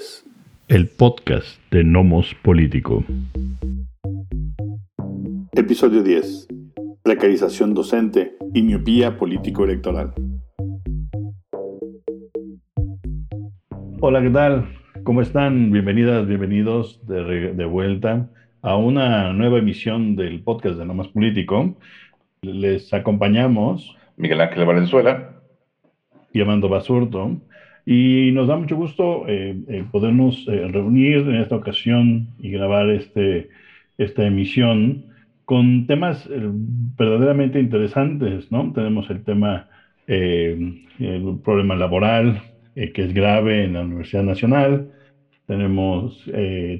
10, el podcast de Nomos Político. Episodio 10. Precarización docente y miopía político-electoral. Hola, ¿qué tal? ¿Cómo están? Bienvenidas, bienvenidos de, de vuelta a una nueva emisión del podcast de Nomos Político. Les acompañamos Miguel Ángel Valenzuela y Amando Basurto. Y nos da mucho gusto eh, eh, podernos eh, reunir en esta ocasión y grabar este, esta emisión con temas verdaderamente interesantes, ¿no? Tenemos el tema, el problema laboral, que es grave en la Universidad Nacional. Tenemos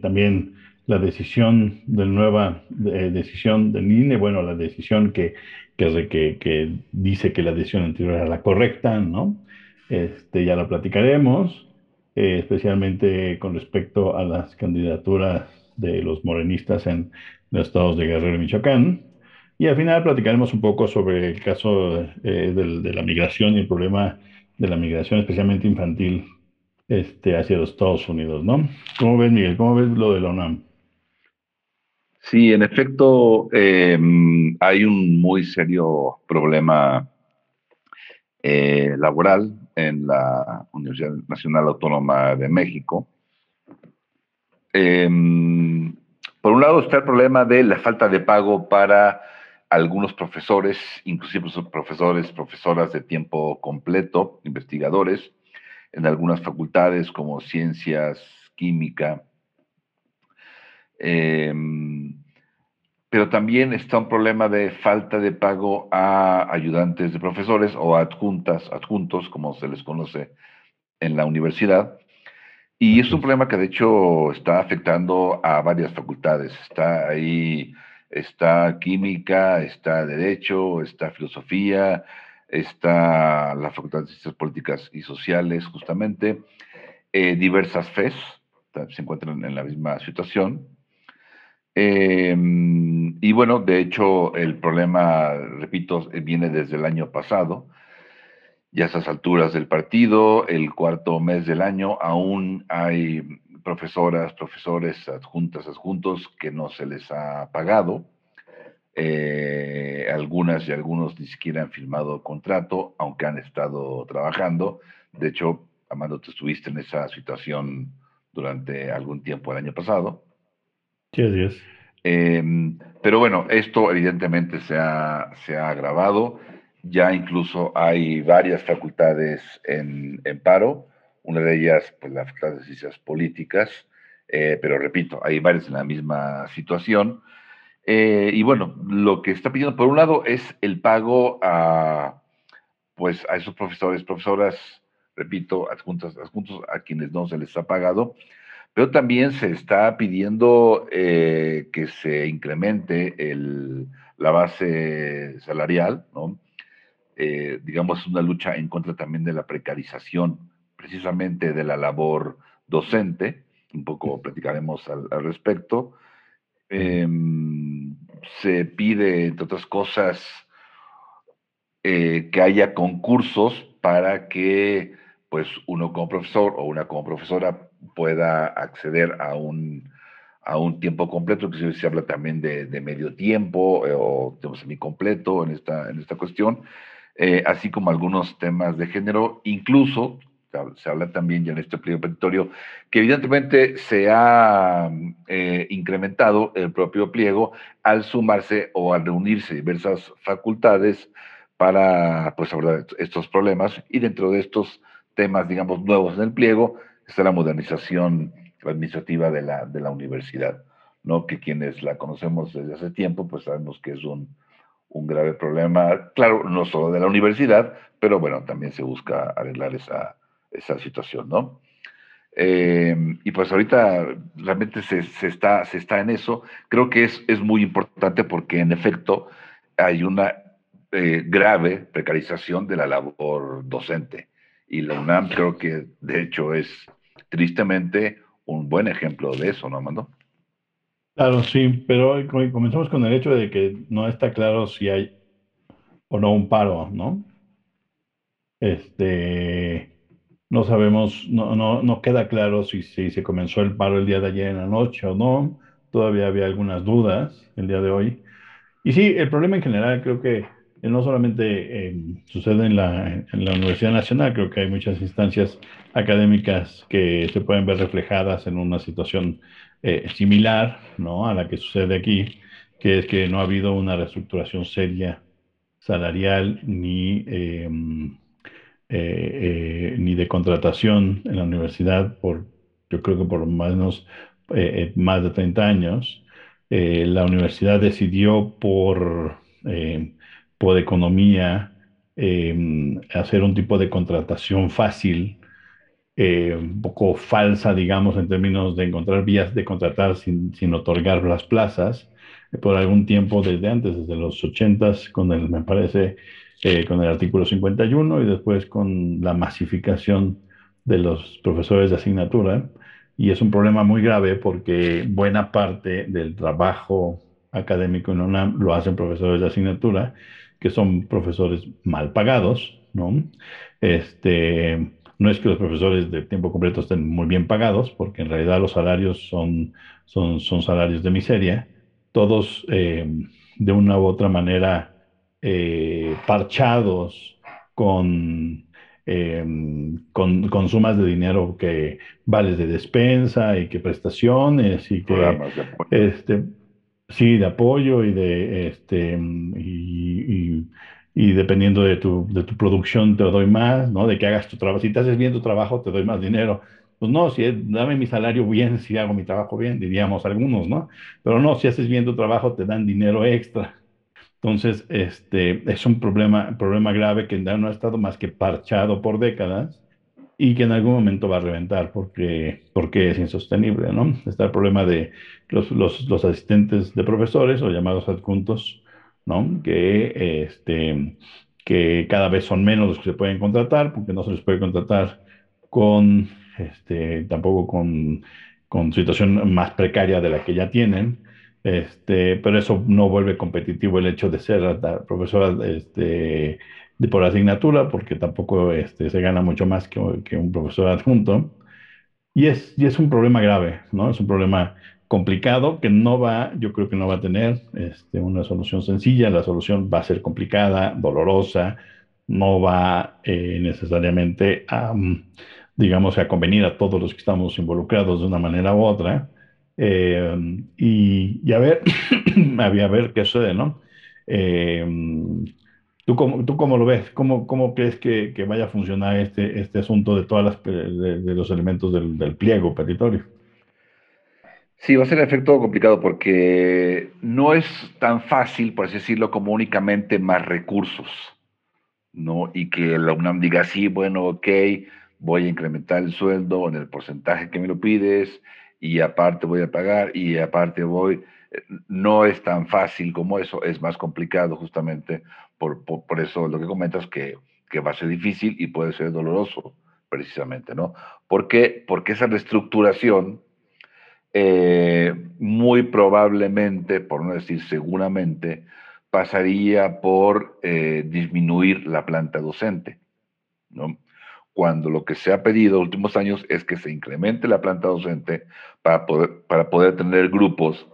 también la decisión del nueva decisión del INE, bueno, la decisión que, que, dice que la decisión anterior era la correcta, ¿no? Este, ya lo platicaremos, eh, especialmente con respecto a las candidaturas de los morenistas en los estados de Guerrero y Michoacán. Y al final platicaremos un poco sobre el caso eh, de la migración y el problema de la migración, especialmente infantil, este, hacia los Estados Unidos, ¿no? ¿Cómo ves, Miguel? ¿Cómo ves lo de la UNAM? Sí, en efecto, em, hay un muy serio problema eh, laboral en la Universidad Nacional Autónoma de México. Em, por un lado está el problema de la falta de pago para algunos profesores, inclusive profesores, profesoras de tiempo completo, investigadores, en algunas facultades como ciencias, química. Em, pero también está un problema de falta de pago a ayudantes de profesores o adjuntas, adjuntos, como se les conoce en la universidad. Y es un problema que de hecho está afectando a varias facultades. Está ahí, está química, está derecho, está filosofía, está la Facultad de Ciencias Políticas y Sociales, justamente. Eh, diversas FES se encuentran en la misma situación. Em, y bueno, de hecho, el problema, repito, viene desde el año pasado. Ya a esas alturas del partido, el cuarto mes del año, aún hay profesoras, profesores, adjuntas, adjuntos que no se les ha pagado. Eh, algunas y algunos ni siquiera han firmado contrato, aunque han estado trabajando. De hecho, Amando, tú estuviste en esa situación durante algún tiempo el año pasado. Sí, así em, pero bueno, esto evidentemente se ha, se ha agravado. Ya incluso hay varias facultades en, paro. Una de ellas, pues la Facultad de Ciencias Políticas. Eh, pero repito, hay varias en la misma situación. Eh, y bueno, lo que está pidiendo, por un lado, es el pago a, pues, a esos profesores, profesoras, repito, adjuntos, adjuntos a quienes no se les ha pagado, pero también se está pidiendo eh, que se incremente la base salarial, ¿no? Eh, digamos, una lucha en contra también de la precarización, precisamente de la labor docente, un poco platicaremos al, respecto. Em, se pide, entre otras cosas, eh, que haya concursos para que pues uno como profesor o una como profesora pueda acceder a un, a un tiempo completo, que se habla también de, medio tiempo eh, o de semicompleto en esta, en esta cuestión, eh, así como algunos temas de género, incluso se habla también ya en este pliego petitorio, que evidentemente se ha eh, incrementado el propio pliego al sumarse o al reunirse diversas facultades para pues, abordar estos problemas y dentro de estos temas, digamos, nuevos en el pliego, está la modernización administrativa de la, de la universidad, ¿no? Que quienes la conocemos desde hace tiempo, pues sabemos que es un, un grave problema, claro, no solo de la universidad, pero bueno, también se busca arreglar esa, esa situación, ¿no? Eh, y pues ahorita realmente se, se, está, se está en eso. Creo que es, es muy importante porque en efecto hay una eh, grave precarización de la labor docente. Y la UNAM creo que de hecho es tristemente un buen ejemplo de eso, ¿no, Amando? Claro, sí, pero comenzamos con el hecho de que no está claro si hay o no un paro, ¿no? Este, No sabemos, no, no, no queda claro si, si se comenzó el paro el día de ayer en la noche o no. Todavía había algunas dudas el día de hoy. Y sí, el problema en general creo que no solamente eh, sucede en la, en la Universidad Nacional, creo que hay muchas instancias académicas que se pueden ver reflejadas en una situación eh, similar ¿no? a la que sucede aquí, que es que no ha habido una reestructuración seria salarial ni, em, eh, ni de contratación en la universidad por, yo creo que por lo menos más de 30 años. la universidad decidió por de economía, eh, hacer un tipo de contratación fácil, eh, un poco falsa, digamos, en términos de encontrar vías de contratar sin, sin otorgar las plazas, eh, por algún tiempo desde antes, desde los 80 con el, me parece, con el artículo 51 y después con la masificación de los profesores de asignatura. Y es un problema muy grave porque buena parte del trabajo académico en UNAM lo hacen profesores de asignatura que son profesores mal pagados, ¿no? Este, no es que los profesores de tiempo completo estén muy bien pagados, porque en realidad los salarios son, son, son salarios de miseria, todos eh, de una u otra manera eh, parchados con, eh, con, con, sumas de dinero que vales de despensa y que prestaciones y que este, Sí, de apoyo y de este y, dependiendo de tu, de tu producción te doy más, ¿no? De que hagas tu trabajo. Si te haces bien tu trabajo, te doy más dinero. Pues no, si dame mi salario bien, si hago mi trabajo bien, diríamos algunos, ¿no? Pero no, si haces bien tu trabajo, te dan dinero extra. Entonces, este es un problema, problema grave que no ha estado más que parchado por décadas y que en algún momento va a reventar porque, porque es insostenible, ¿no? Está el problema de los, los, los asistentes de profesores o llamados adjuntos, ¿no? Que, este, que cada vez son menos los que se pueden contratar porque no se les puede contratar con, este, tampoco con, con situación más precaria de la que ya tienen. Este, pero eso no vuelve competitivo el hecho de ser profesora este, de por asignatura, porque tampoco este, se gana mucho más que, que, un profesor adjunto. Y es, y es un problema grave, ¿no? Es un problema complicado que no va, yo creo que no va a tener este, una solución sencilla. La solución va a ser complicada, dolorosa, no va eh, necesariamente a, digamos, a convenir a todos los que estamos involucrados de una manera u otra. Eh, y, a ver, a ver qué sucede, ¿no? Eh, ¿Tú cómo, ¿Tú cómo lo ves? ¿Cómo, cómo crees que, que, vaya a funcionar este, este asunto de todos de, de, los elementos del, del, pliego petitorio? Sí, va a ser un efecto complicado porque no es tan fácil, por así decirlo, como únicamente más recursos, ¿no? Y que la UNAM diga, sí, bueno, ok, voy a incrementar el sueldo en el porcentaje que me lo pides y aparte voy a pagar y aparte voy no es tan fácil como eso, es más complicado justamente por, por, eso lo que comentas que, que, va a ser difícil y puede ser doloroso precisamente, ¿no? ¿Por qué? Porque esa reestructuración eh, muy probablemente, por no decir seguramente, pasaría por eh, disminuir la planta docente, ¿no? Cuando lo que se ha pedido en los últimos años es que se incremente la planta docente para poder, para poder tener grupos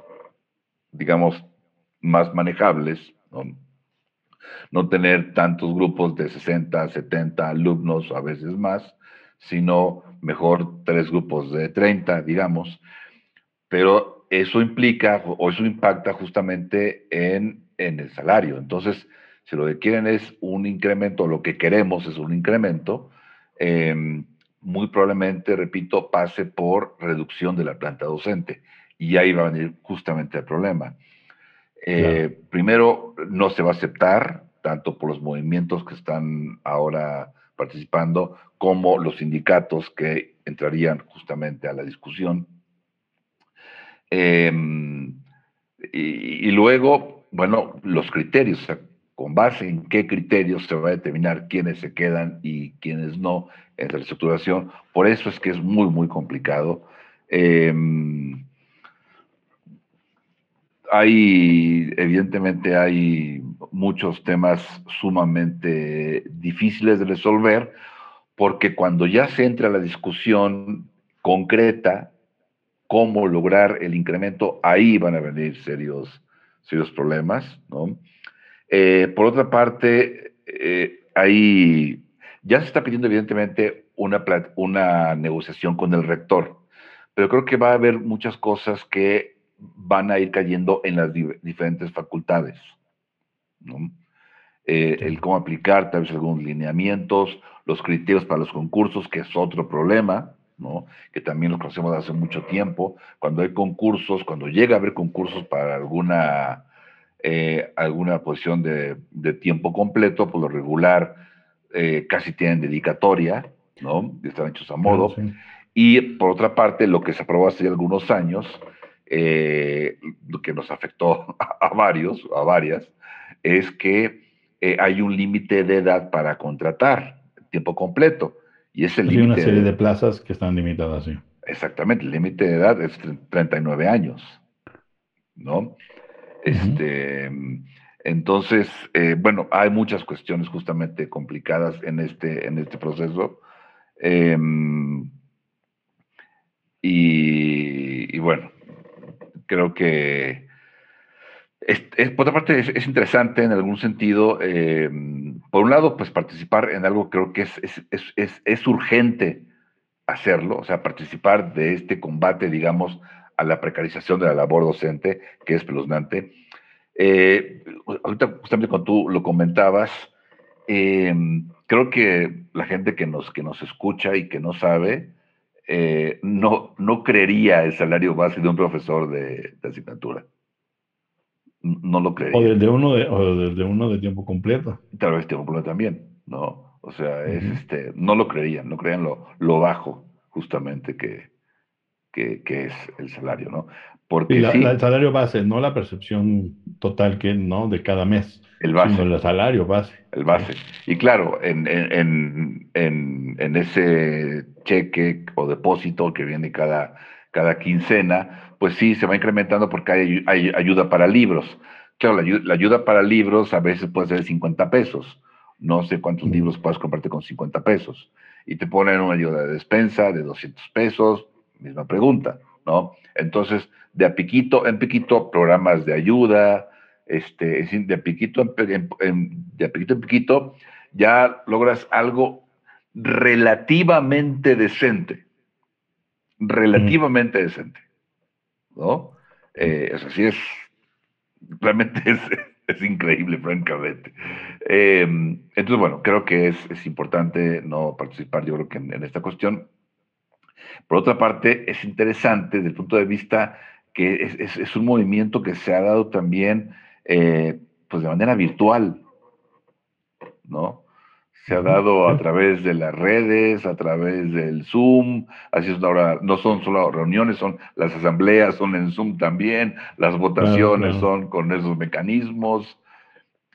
digamos, más manejables, ¿no? Tener tantos grupos de 60, 70 alumnos, a veces más, sino mejor tres grupos de 30, digamos, pero eso implica o eso impacta justamente en, en el salario. Entonces, si lo que quieren es un incremento, lo que queremos es un incremento, em, muy probablemente, repito, pase por reducción de la planta docente. Y ahí va a venir justamente el problema. Eh, primero, no se va a aceptar, tanto por los movimientos que están ahora participando, como los sindicatos que entrarían justamente a la discusión. Em, y, luego, bueno, los criterios, con base en qué criterios se va a determinar quiénes se quedan y quiénes no en la reestructuración. Por eso es que es muy, muy complicado. Em, hay, evidentemente hay muchos temas sumamente difíciles de resolver porque cuando ya se entra la discusión concreta, cómo lograr el incremento, ahí van a venir serios, serios problemas, ¿no? Eh, por otra parte, eh, ya se está pidiendo evidentemente una, una negociación con el rector, pero creo que va a haber muchas cosas que van a ir cayendo en las diferentes facultades. Eh, el cómo aplicar tal vez algunos lineamientos, los criterios para los concursos, que es otro problema, ¿no? que también lo conocemos de hace mucho tiempo. Cuando hay concursos, cuando llega a haber concursos para alguna, eh, alguna posición de, tiempo completo, por lo regular eh, casi tienen dedicatoria, ¿no? están hechos a modo. Y por otra parte, lo que se aprobó hace algunos años, eh, lo que nos afectó a, varios, a varias, es que hay un límite de edad para contratar tiempo completo. Y ese límite. Hay una serie de plazas que están limitadas, sí. Exactamente, el límite de edad es 39 años, ¿no? Este, entonces, eh, bueno, hay muchas cuestiones justamente complicadas en este, en este proceso. Em, y, bueno, creo que por otra parte es, interesante en algún sentido, em, por un lado, pues participar en algo creo que es, es, urgente hacerlo, o sea, participar de este combate, digamos, a la precarización de la labor docente, que es espeluznante. Eh, ahorita, justamente cuando tú lo comentabas, em, creo que la gente que nos, que nos escucha y que no sabe, eh, no, no creería el salario base de un profesor de, asignatura. No lo creería. O desde uno de, o uno de tiempo completo. Tal vez tiempo completo también, ¿no? O sea, es, este, no lo creían, no creían lo, lo bajo justamente que, que, es el salario, ¿no? Porque el salario base, no la percepción total que, ¿no? De cada mes. El base. Sino el salario base. El base. Y claro, en, en, en, en, ese cheque o depósito que viene cada, cada quincena, pues sí, se va incrementando porque hay, hay ayuda para libros. Claro, la, ayuda para libros a veces puede ser de 50 pesos. No sé cuántos libros puedes comprarte con 50 pesos. Y te ponen una ayuda de despensa de 200 pesos, misma pregunta, ¿no? Entonces, de a piquito en piquito, programas de ayuda, este, de piquito en, de piquito en piquito, ya logras algo relativamente decente, relativamente decente, ¿no? Eh, es así es, realmente es, increíble, francamente. Em, entonces, bueno, creo que es, importante no participar, yo creo que en esta cuestión, por otra parte, es interesante desde el punto de vista que es, un movimiento que se ha dado también eh, pues de manera virtual, ¿no? Se ha dado a través de las redes, a través del Zoom, así es ahora, no son solo reuniones, son las asambleas, son en Zoom también, las votaciones son con esos mecanismos,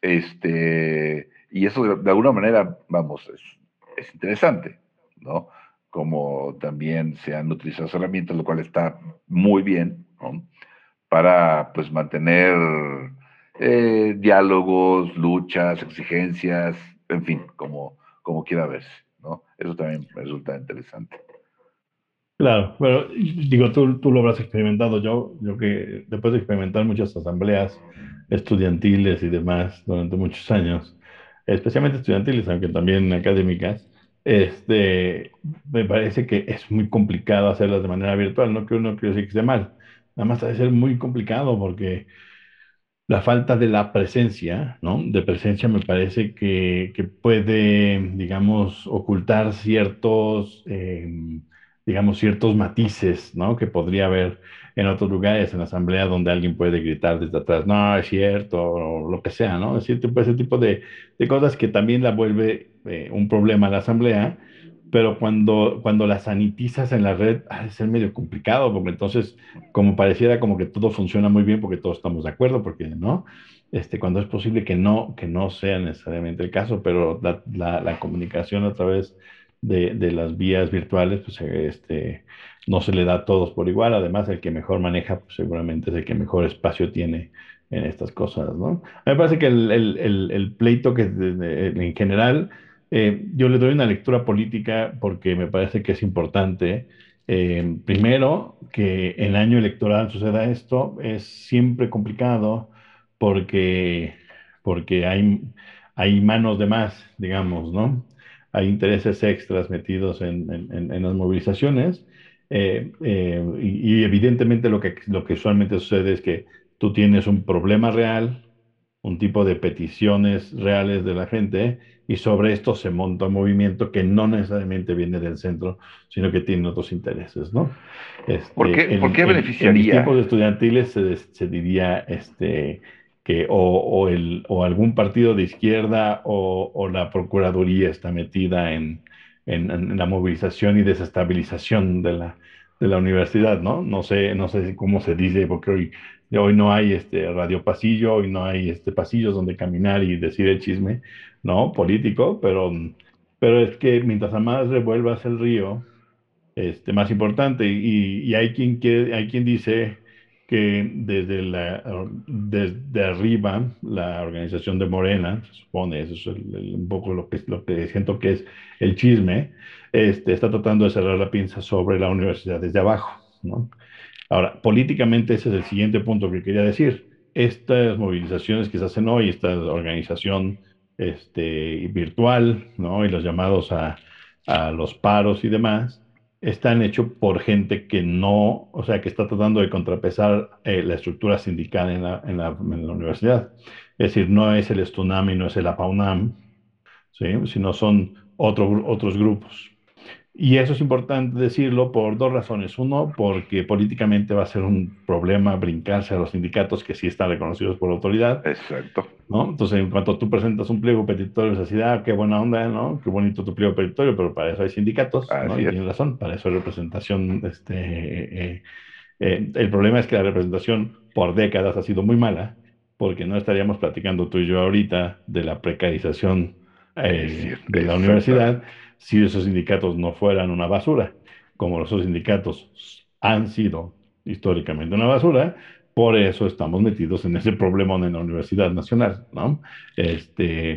este, y eso de, alguna manera, vamos, es, es interesante, ¿no? Como también se han utilizado herramientas, lo cual está muy bien, para pues mantener eh, diálogos, luchas, exigencias, en fin, como, como quiera verse, ¿no? Eso también resulta interesante. Claro, pero digo, tú, tú lo habrás experimentado, yo, yo que después de experimentar muchas asambleas estudiantiles y demás durante muchos años, especialmente estudiantiles, aunque también académicas, este, me parece que es muy complicado hacerlas de manera virtual, no que uno quiere decir que esté mal, nada más debe ser muy complicado porque la falta de la presencia, ¿no? De presencia me parece que, que puede, digamos, ocultar ciertos, em, digamos, ciertos matices, ¿no? Que podría haber en otros lugares, en la asamblea, donde alguien puede gritar desde atrás, no, es cierto, o lo que sea, ¿no? Es cierto, ese tipo de, de cosas que también la vuelve eh, un problema a la asamblea, pero cuando, cuando la sanitizas en la red, ha de ser medio complicado, porque entonces, como pareciera como que todo funciona muy bien porque todos estamos de acuerdo, porque no, este, cuando es posible que no, que no sea necesariamente el caso, pero la, la, la comunicación a través de, de, las vías virtuales, pues este, no se le da a todos por igual. Además, el que mejor maneja, pues seguramente es el que mejor espacio tiene en estas cosas, ¿no? A mí me parece que el, el, pleito que en general Eh, yo le doy una lectura política porque me parece que es importante. Eh, primero, que en año electoral suceda esto es siempre complicado porque, porque hay, hay manos de más, digamos, ¿no? Hay intereses extras metidos en, en, las movilizaciones. Eh, y, y, evidentemente lo que, lo que usualmente sucede es que tú tienes un problema real, un tipo de peticiones reales de la gente y sobre esto se monta un movimiento que no necesariamente viene del centro, sino que tiene otros intereses, ¿no? Este, ¿Por qué, ¿por qué beneficiaría? En, en tiempos estudiantiles se, se, diría este, que o, o, el, o, algún partido de izquierda o, o la Procuraduría está metida en, en, la movilización y desestabilización de la, de la universidad, ¿no? No sé, no sé cómo se dice, porque hoy hoy no hay este radio pasillo, hoy no hay este pasillos donde caminar y decir el chisme, ¿no? Político, pero, pero es que mientras más revuelvas el río, este, más importante. Y, y hay, quien quiere, hay quien dice que desde, la, desde arriba, la organización de Morena, se supone, eso es un poco lo que, lo que siento que es el chisme, este, está tratando de cerrar la pinza sobre la universidad desde abajo, ¿no? Ahora, políticamente ese es el siguiente punto que quería decir. Estas movilizaciones que se hacen hoy, esta organización este, virtual, ¿no? Y los llamados a, a los paros y demás, están hechos por gente que no, o sea, que está tratando de contrapesar eh, la estructura sindical en la, en, la, universidad. Es decir, no es el Stunami, no es el APAUNAM, ¿sí? sino son otro, otros grupos. Y eso es importante decirlo por dos razones. Uno, porque políticamente va a ser un problema brincarse a los sindicatos que sí están reconocidos por la autoridad. Exacto. ¿no? Entonces, en cuanto tú presentas un pliego petitorio, es así, ah, qué buena onda, ¿no? Qué bonito tu pliego petitorio, pero para eso hay sindicatos, ¿no? Y tienes razón, para eso hay representación. Este, eh, eh, el problema es que la representación por décadas ha sido muy mala, porque no estaríamos platicando tú y yo ahorita de la precarización eh, de la universidad si esos sindicatos no fueran una basura, como esos sindicatos han sido históricamente una basura, por eso estamos metidos en ese problema en la Universidad Nacional, ¿no? Este,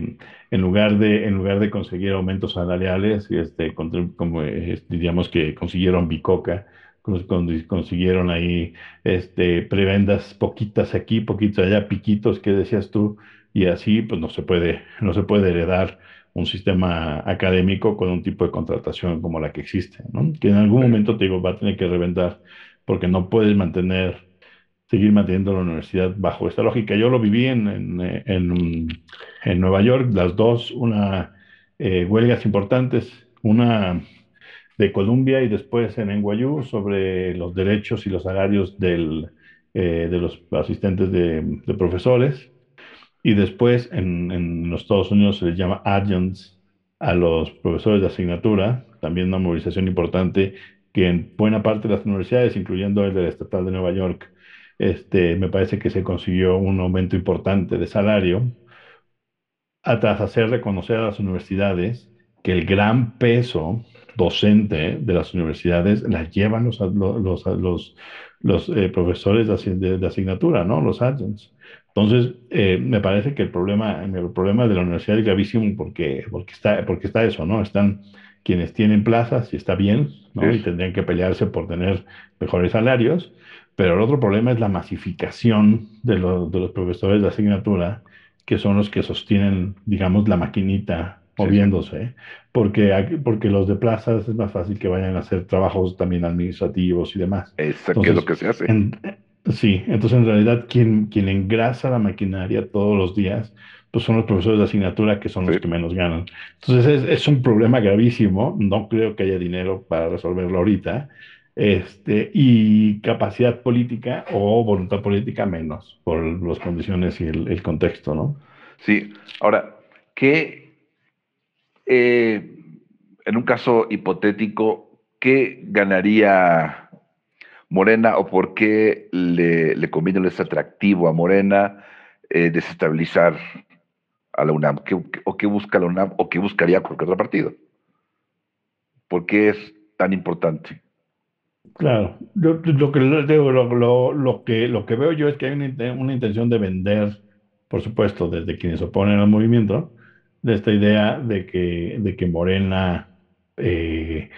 en lugar de, en lugar de conseguir aumentos salariales, este, como diríamos que consiguieron bicoca, consiguieron ahí este, prebendas poquitas aquí, poquitas allá, piquitos que decías tú, y así pues no se puede, no se puede heredar un sistema académico con un tipo de contratación como la que existe, ¿no? Que en algún momento te digo, va a tener que reventar porque no puedes mantener, seguir manteniendo la universidad bajo esta lógica. Yo lo viví en, en, en, Nueva York, las dos, una eh, huelgas importantes, una de Columbia y después en NYU sobre los derechos y los salarios del, eh, de los asistentes de, de profesores y después en, los Estados Unidos se les llama adjuncts a los profesores de asignatura, también una movilización importante que en buena parte de las universidades, incluyendo el de la Estatal de Nueva York, este, me parece que se consiguió un aumento importante de salario, tras hacer reconocer a las universidades que el gran peso docente de las universidades la llevan los, los, los, los eh, profesores de, de, asignatura, ¿no? Los adjuncts. Entonces, eh, me parece que el problema, el problema de la universidad es gravísimo porque, porque, está, porque está eso, ¿no? Están quienes tienen plazas y está bien, ¿no? Y tendrían que pelearse por tener mejores salarios, pero el otro problema es la masificación de, los, de los profesores de asignatura, que son los que sostienen, digamos, la maquinita moviéndose, porque, porque los de plazas es más fácil que vayan a hacer trabajos también administrativos y demás. Exacto, es lo que se hace. Sí, entonces en realidad quien, quien engrasa la maquinaria todos los días, pues son los profesores de asignatura que son los que menos ganan. Entonces es, es, un problema gravísimo, no creo que haya dinero para resolverlo ahorita, este, y capacidad política o voluntad política menos, por las condiciones y el, el contexto, ¿no? Sí, ahora, ¿qué, eh, en un caso hipotético, qué ganaría Morena o por qué le, le conviene, le es atractivo a Morena eh, desestabilizar a la UNAM? ¿Qué, ¿O qué busca la UNAM o qué buscaría cualquier otro partido? ¿Por qué es tan importante? Claro, lo, que, lo, lo, que, lo que veo yo es que hay una, una, intención de vender, por supuesto, desde quienes oponen al movimiento, de esta idea de que, de que Morena eh,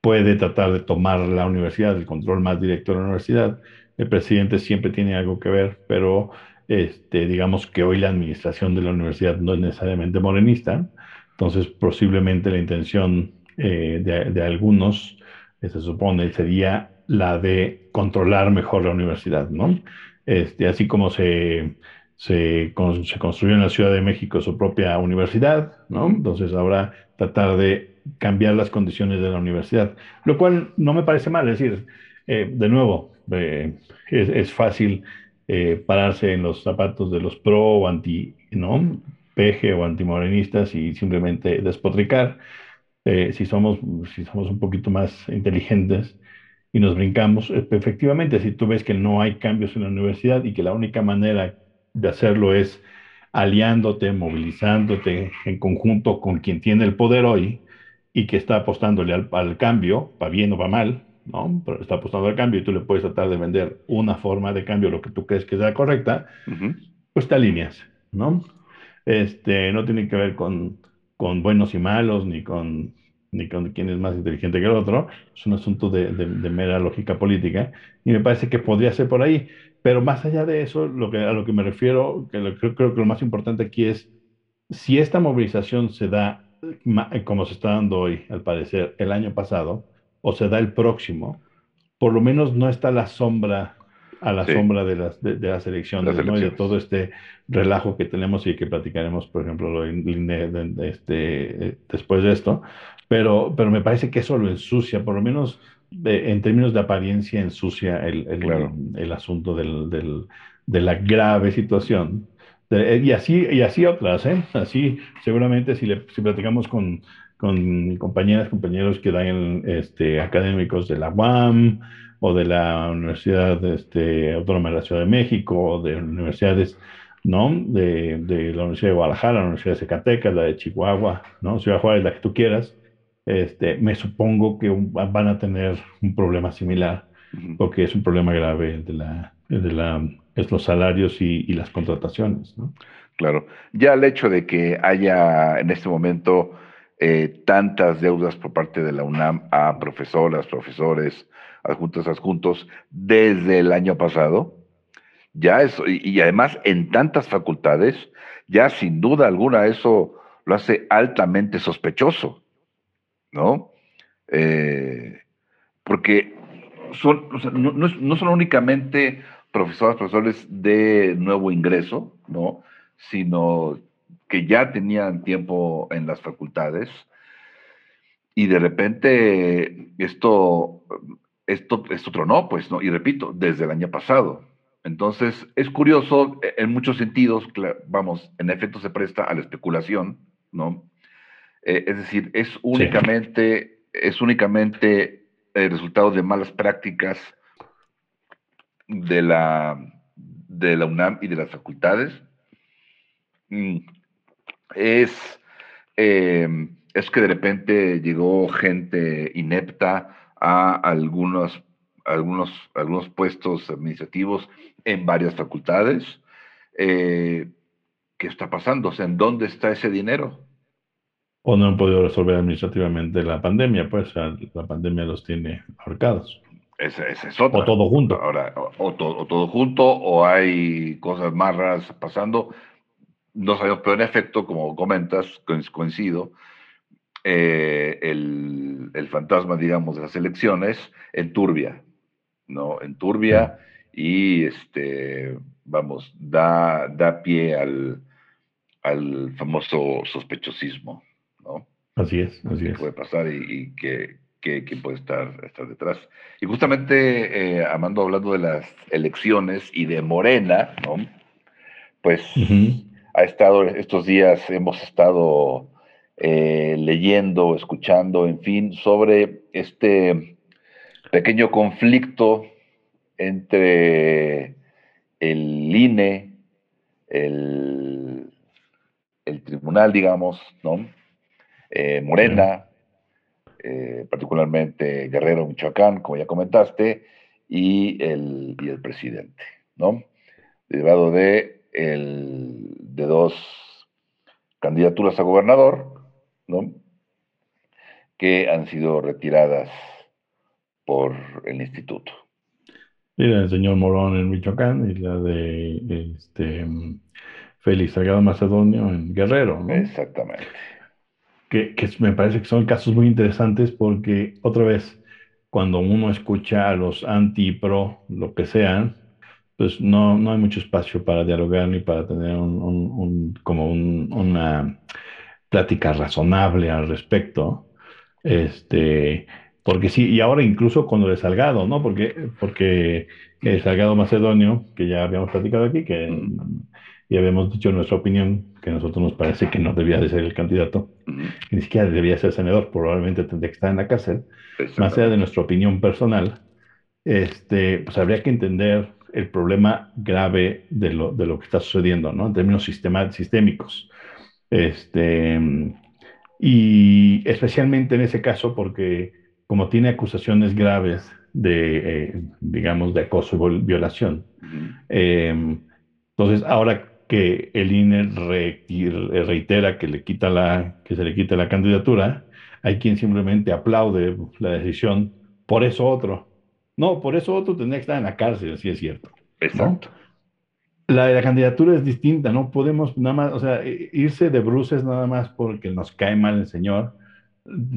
puede tratar de tomar la universidad, el control más directo de la universidad. El presidente siempre tiene algo que ver, pero este, digamos que hoy la administración de la universidad no es necesariamente morenista, entonces posiblemente la intención eh, de, algunos, eh, se supone, sería la de controlar mejor la universidad, ¿no? Este, así como se, se, se, construyó en la Ciudad de México su propia universidad, ¿no? Entonces ahora tratar de cambiar las condiciones de la universidad, lo cual no me parece mal, es decir, eh, de nuevo, es, fácil eh, pararse en los zapatos de los pro o anti, ¿no? Peje o antimorenistas y simplemente despotricar. Eh, si, somos, si somos un poquito más inteligentes y nos brincamos, e, efectivamente, si tú ves que no hay cambios en la universidad y que la única manera de hacerlo es aliándote, movilizándote en conjunto con quien tiene el poder hoy y que está apostándole al, al cambio, va bien o va mal, ¿no? Pero está apostando al cambio y tú le puedes tratar de vender una forma de cambio, lo que tú crees que sea correcta, pues te alineas, ¿no? Este, no tiene que ver con, con buenos y malos, ni con, ni con quién es más inteligente que el otro, es un asunto de, de, mera lógica política, y me parece que podría ser por ahí. Pero más allá de eso, lo que, a lo que me refiero, que creo, creo que lo más importante aquí es, si esta movilización se da como se está dando hoy, al parecer, el año pasado, o se da el próximo, por lo menos no está la sombra a la sombra de las, de, las elecciones, ¿no? y de todo este relajo que tenemos y que platicaremos, por ejemplo, este, después de esto. Pero, pero me parece que eso lo ensucia, por lo menos en términos de apariencia, ensucia el, el, el asunto del, del, de la grave situación. Y, así, y así otras, ¿eh? Así, seguramente, si, le, si platicamos con con compañeras, compañeros que dan este, académicos de la UAM o de la Universidad este, Autónoma de la Ciudad de México o de universidades, ¿no? De, de, la Universidad de Guadalajara, la Universidad de Zacatecas, la de Chihuahua, ¿no? Ciudad Juárez, la que tú quieras. Este, me supongo que van a tener un problema similar, porque es un problema grave de la, de la, es los salarios y, las contrataciones, ¿no? Claro. Ya el hecho de que haya en este momento eh, tantas deudas por parte de la UNAM a profesoras, profesores, adjuntos, adjuntos, desde el año pasado. Ya eso, y, además en tantas facultades, ya sin duda alguna eso lo hace altamente sospechoso, ¿no? Eh, porque son, no, no, son únicamente profesoras, profesores de nuevo ingreso, ¿no? Sino que ya tenían tiempo en las facultades y de repente esto, esto, esto tronó, pues, ¿no? Y repito, desde el año pasado. Entonces, es curioso e, en muchos sentidos, vamos, en efecto se presta a la especulación, ¿no? Eh, es decir, es únicamente, es únicamente el resultado de malas prácticas de la, de la UNAM y de las facultades. Mm, es, em, es que de repente llegó gente inepta a algunos, algunos, algunos puestos administrativos en varias facultades. Eh, ¿Qué está pasando? O sea, ¿en dónde está ese dinero? O no han podido resolver administrativamente la pandemia, pues la pandemia los tiene ahorcados. Ese, es otro. O todo junto. Ahora, o, todo junto, o hay cosas más raras pasando no sabemos, pero en efecto, como comentas, coincido, eh, el, el, fantasma, digamos, de las elecciones en Turbia, ¿no? En Turbia y, este, vamos, da, da pie al, al famoso sospechosismo, ¿no? Así es, así que es. puede pasar y, que, que, puede estar, estar detrás. Y justamente, eh, Amando, hablando de las elecciones y de Morena, ¿no? Pues ha estado estos días, hemos estado eh, leyendo, escuchando, en fin, sobre este pequeño conflicto entre el INE, el, el tribunal, digamos, ¿no? Eh, Morena, eh, particularmente Guerrero, Michoacán, como ya comentaste, y el, y el presidente, ¿no? Derivado de el, de dos candidaturas a gobernador, ¿no? Que han sido retiradas por el instituto. Mira, el señor Morón en Michoacán y la de este, Félix Salgado Macedonio en Guerrero, ¿no? Exactamente. Que, que me parece que son casos muy interesantes porque, otra vez, cuando uno escucha a los anti-pro, lo que sean, pues no, no hay mucho espacio para dialogar ni para tener un, un, como una plática razonable al respecto. Este, porque sí, y ahora incluso con lo de Salgado, ¿no? Porque, porque el Salgado Macedonio, que ya habíamos platicado aquí, que ya habíamos dicho nuestra opinión, que a nosotros nos parece que no debía de ser el candidato, que ni siquiera debía ser senador, probablemente tendría que estar en la cárcel, más allá de nuestra opinión personal, este, pues habría que entender el problema grave de lo, de lo que está sucediendo, ¿no? En términos sistémicos. Este, y especialmente en ese caso porque como tiene acusaciones graves de, eh, digamos, de acoso y violación, em, entonces ahora que el INE reitera que, le quita la, que se le quite la candidatura, hay quien simplemente aplaude la decisión, por eso otro, no, por eso otro tendría que estar en la cárcel, si es cierto. Exacto. La de la candidatura es distinta, no podemos nada más, o sea, irse de bruces nada más porque nos cae mal el señor,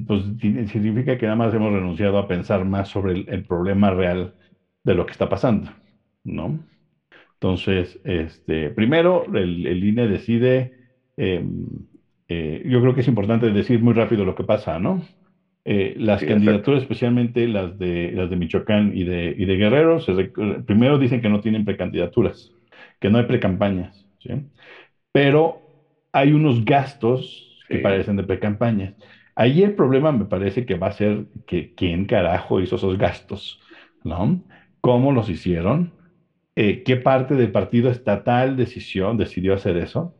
pues significa que nada más hemos renunciado a pensar más sobre el, problema real de lo que está pasando, ¿no? Entonces, este, primero, el, INE decide, em, eh, yo creo que es importante decir muy rápido lo que pasa, ¿no? Eh, las candidaturas, especialmente las de, las de Michoacán y de, y de Guerrero, primero dicen que no tienen precandidaturas, que no hay precampañas, ¿sí? pero hay unos gastos que parecen de precampañas. Ahí el problema me parece que va a ser que quién carajo hizo esos gastos, ¿no? ¿Cómo los hicieron? Eh, ¿Qué parte del partido estatal decidió, decidió hacer eso?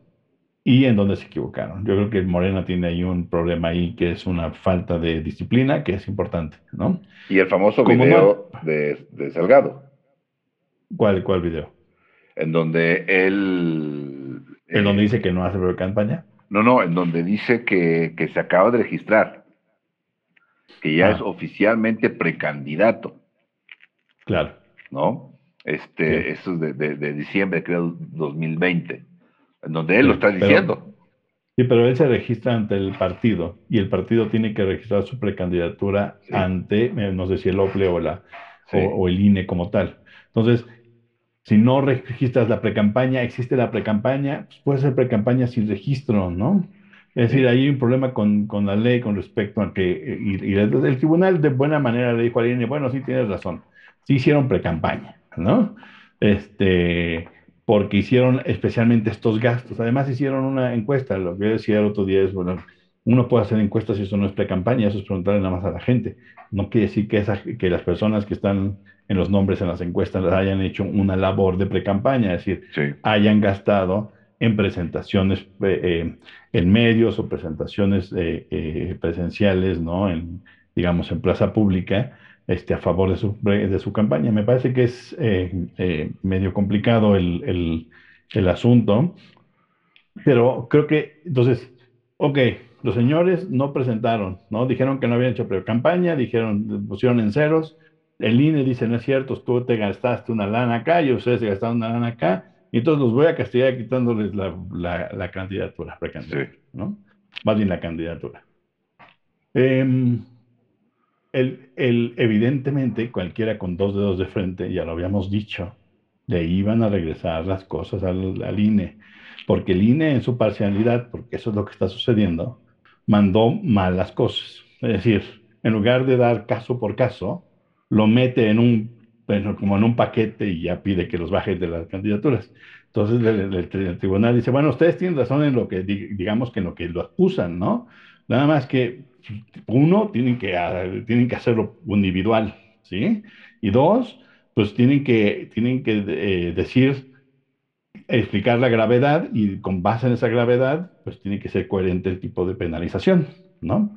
y en donde se equivocaron. Yo creo que Morena tiene ahí un problema ahí que es una falta de disciplina que es importante, ¿no? Y el famoso video de, de, Salgado. ¿Cuál, ¿Cuál video? En donde él... ¿En donde eh, dice que no hace campaña? No, no, en donde dice que, se acaba de registrar, que ya ah. es oficialmente precandidato. Claro. ¿No? Este, Eso es de, de, de diciembre, creo, 2020 en donde él lo está diciendo. sí, pero él se registra ante el partido y el partido tiene que registrar su precandidatura ante, eh, no sé si el OPLE o, la, o, el INE como tal. Entonces, si no registras la precampaña, existe la precampaña, pues puede ser precampaña sin registro, ¿no? Es decir, hay un problema con, con, la ley con respecto a que, eh, y, el, tribunal de buena manera le dijo al INE, bueno, sí tienes razón, sí hicieron precampaña, ¿no? Este, porque hicieron especialmente estos gastos. Además hicieron una encuesta, lo que yo decía el otro día es, bueno, uno puede hacer encuestas si eso no es pre-campaña, eso es preguntarle nada más a la gente. No quiere decir que, que las personas que están en los nombres en las encuestas hayan hecho una labor de pre-campaña, es decir, hayan gastado en presentaciones eh, eh, en medios o presentaciones eh, presenciales, ¿no? En, digamos, en plaza pública, este, a favor de su, de su campaña. Me parece que es eh, eh, medio complicado el, asunto, pero creo que, entonces, ok, los señores no presentaron, ¿no? Dijeron que no habían hecho campaña, dijeron, pusieron en ceros, el INE dice, no es cierto, tú te gastaste una lana acá y ustedes se gastaron una lana acá, y entonces los voy a castigar quitándoles la, candidatura, ¿no? Más bien la candidatura. Eh, el, evidentemente, cualquiera con dos dedos de frente, ya lo habíamos dicho, le iban a regresar las cosas al, INE, porque el INE en su parcialidad, porque eso es lo que está sucediendo, mandó mal las cosas. Es decir, en lugar de dar caso por caso, lo mete en un, como en un paquete y ya pide que los baje de las candidaturas. Entonces el, el, tribunal dice, bueno, ustedes tienen razón en lo que, digamos que en lo que lo acusan, ¿no? Nada más que uno, tienen que, ah, tienen que hacerlo individual, ¿sí? Y dos, pues tienen que, tienen que eh, decir, explicar la gravedad y con base en esa gravedad, pues tiene que ser coherente el tipo de penalización, ¿no?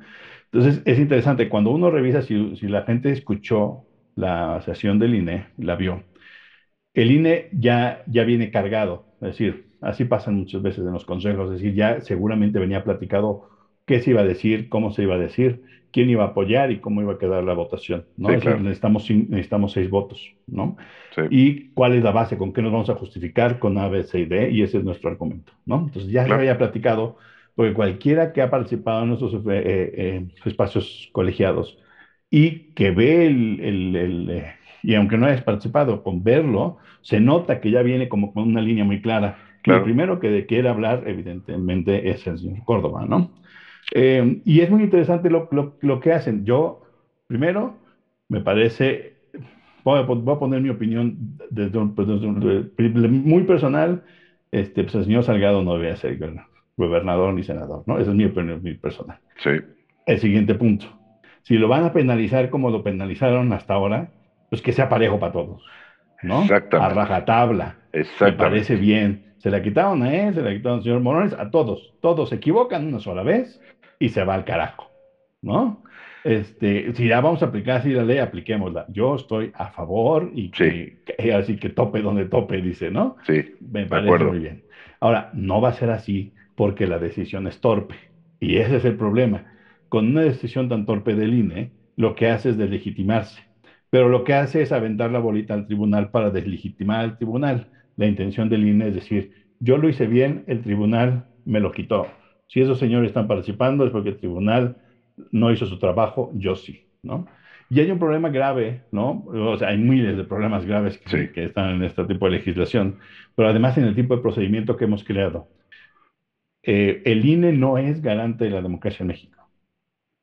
Entonces, es interesante, cuando uno revisa si, si la gente escuchó la sesión del INE, la vio, el INE ya, ya viene cargado, es decir, Así pasan muchas veces en los consejos, es decir, ya seguramente venía platicado qué se iba a decir, cómo se iba a decir, quién iba a apoyar y cómo iba a quedar la votación, ¿no? necesitamos, necesitamos seis votos, ¿no? Y cuál es la base, con qué nos vamos a justificar con A, B, C y D, y ese es nuestro argumento, ¿no? Entonces ya se había platicado, porque cualquiera que ha participado en nuestros eh, eh, espacios colegiados y que ve el, el, eh, y aunque no hayas participado, con verlo, se nota que ya viene como con una línea muy clara. Lo primero que quiere hablar, evidentemente, es el señor Córdoba, ¿no? Eh, y es muy interesante lo, lo, que hacen. Yo, primero, me parece, voy a, poner mi opinión desde un, pues, muy personal, este, pues el señor Salgado no debe ser gobernador ni senador, ¿no? Esa es mi opinión personal. Sí. El siguiente punto. Si lo van a penalizar como lo penalizaron hasta ahora, pues que sea parejo para todos, ¿no? Exactamente. A rajatabla. Exactamente. Me parece bien. Se la quitaron a él, se la quitaron al señor Morones, a todos. Todos se equivocan una sola vez y se va al carajo, ¿no? Este, si ya vamos a aplicar así la ley, apliquémosla. Yo estoy a favor y que, así que tope donde tope, dice, ¿no? Sí. Me parece muy bien. Ahora, no va a ser así porque la decisión es torpe. Y ese es el problema. Con una decisión tan torpe del INE, lo que hace es deslegitimarse. Pero lo que hace es aventar la bolita al tribunal para deslegitimar al tribunal. La intención del INE es decir, yo lo hice bien, el tribunal me lo quitó. Si esos señores están participando es porque el tribunal no hizo su trabajo, yo sí, ¿no? Y hay un problema grave, ¿no? O sea, hay miles de problemas graves que, que, están en este tipo de legislación, pero además en el tipo de procedimiento que hemos creado. Eh, el INE no es garante de la democracia en México.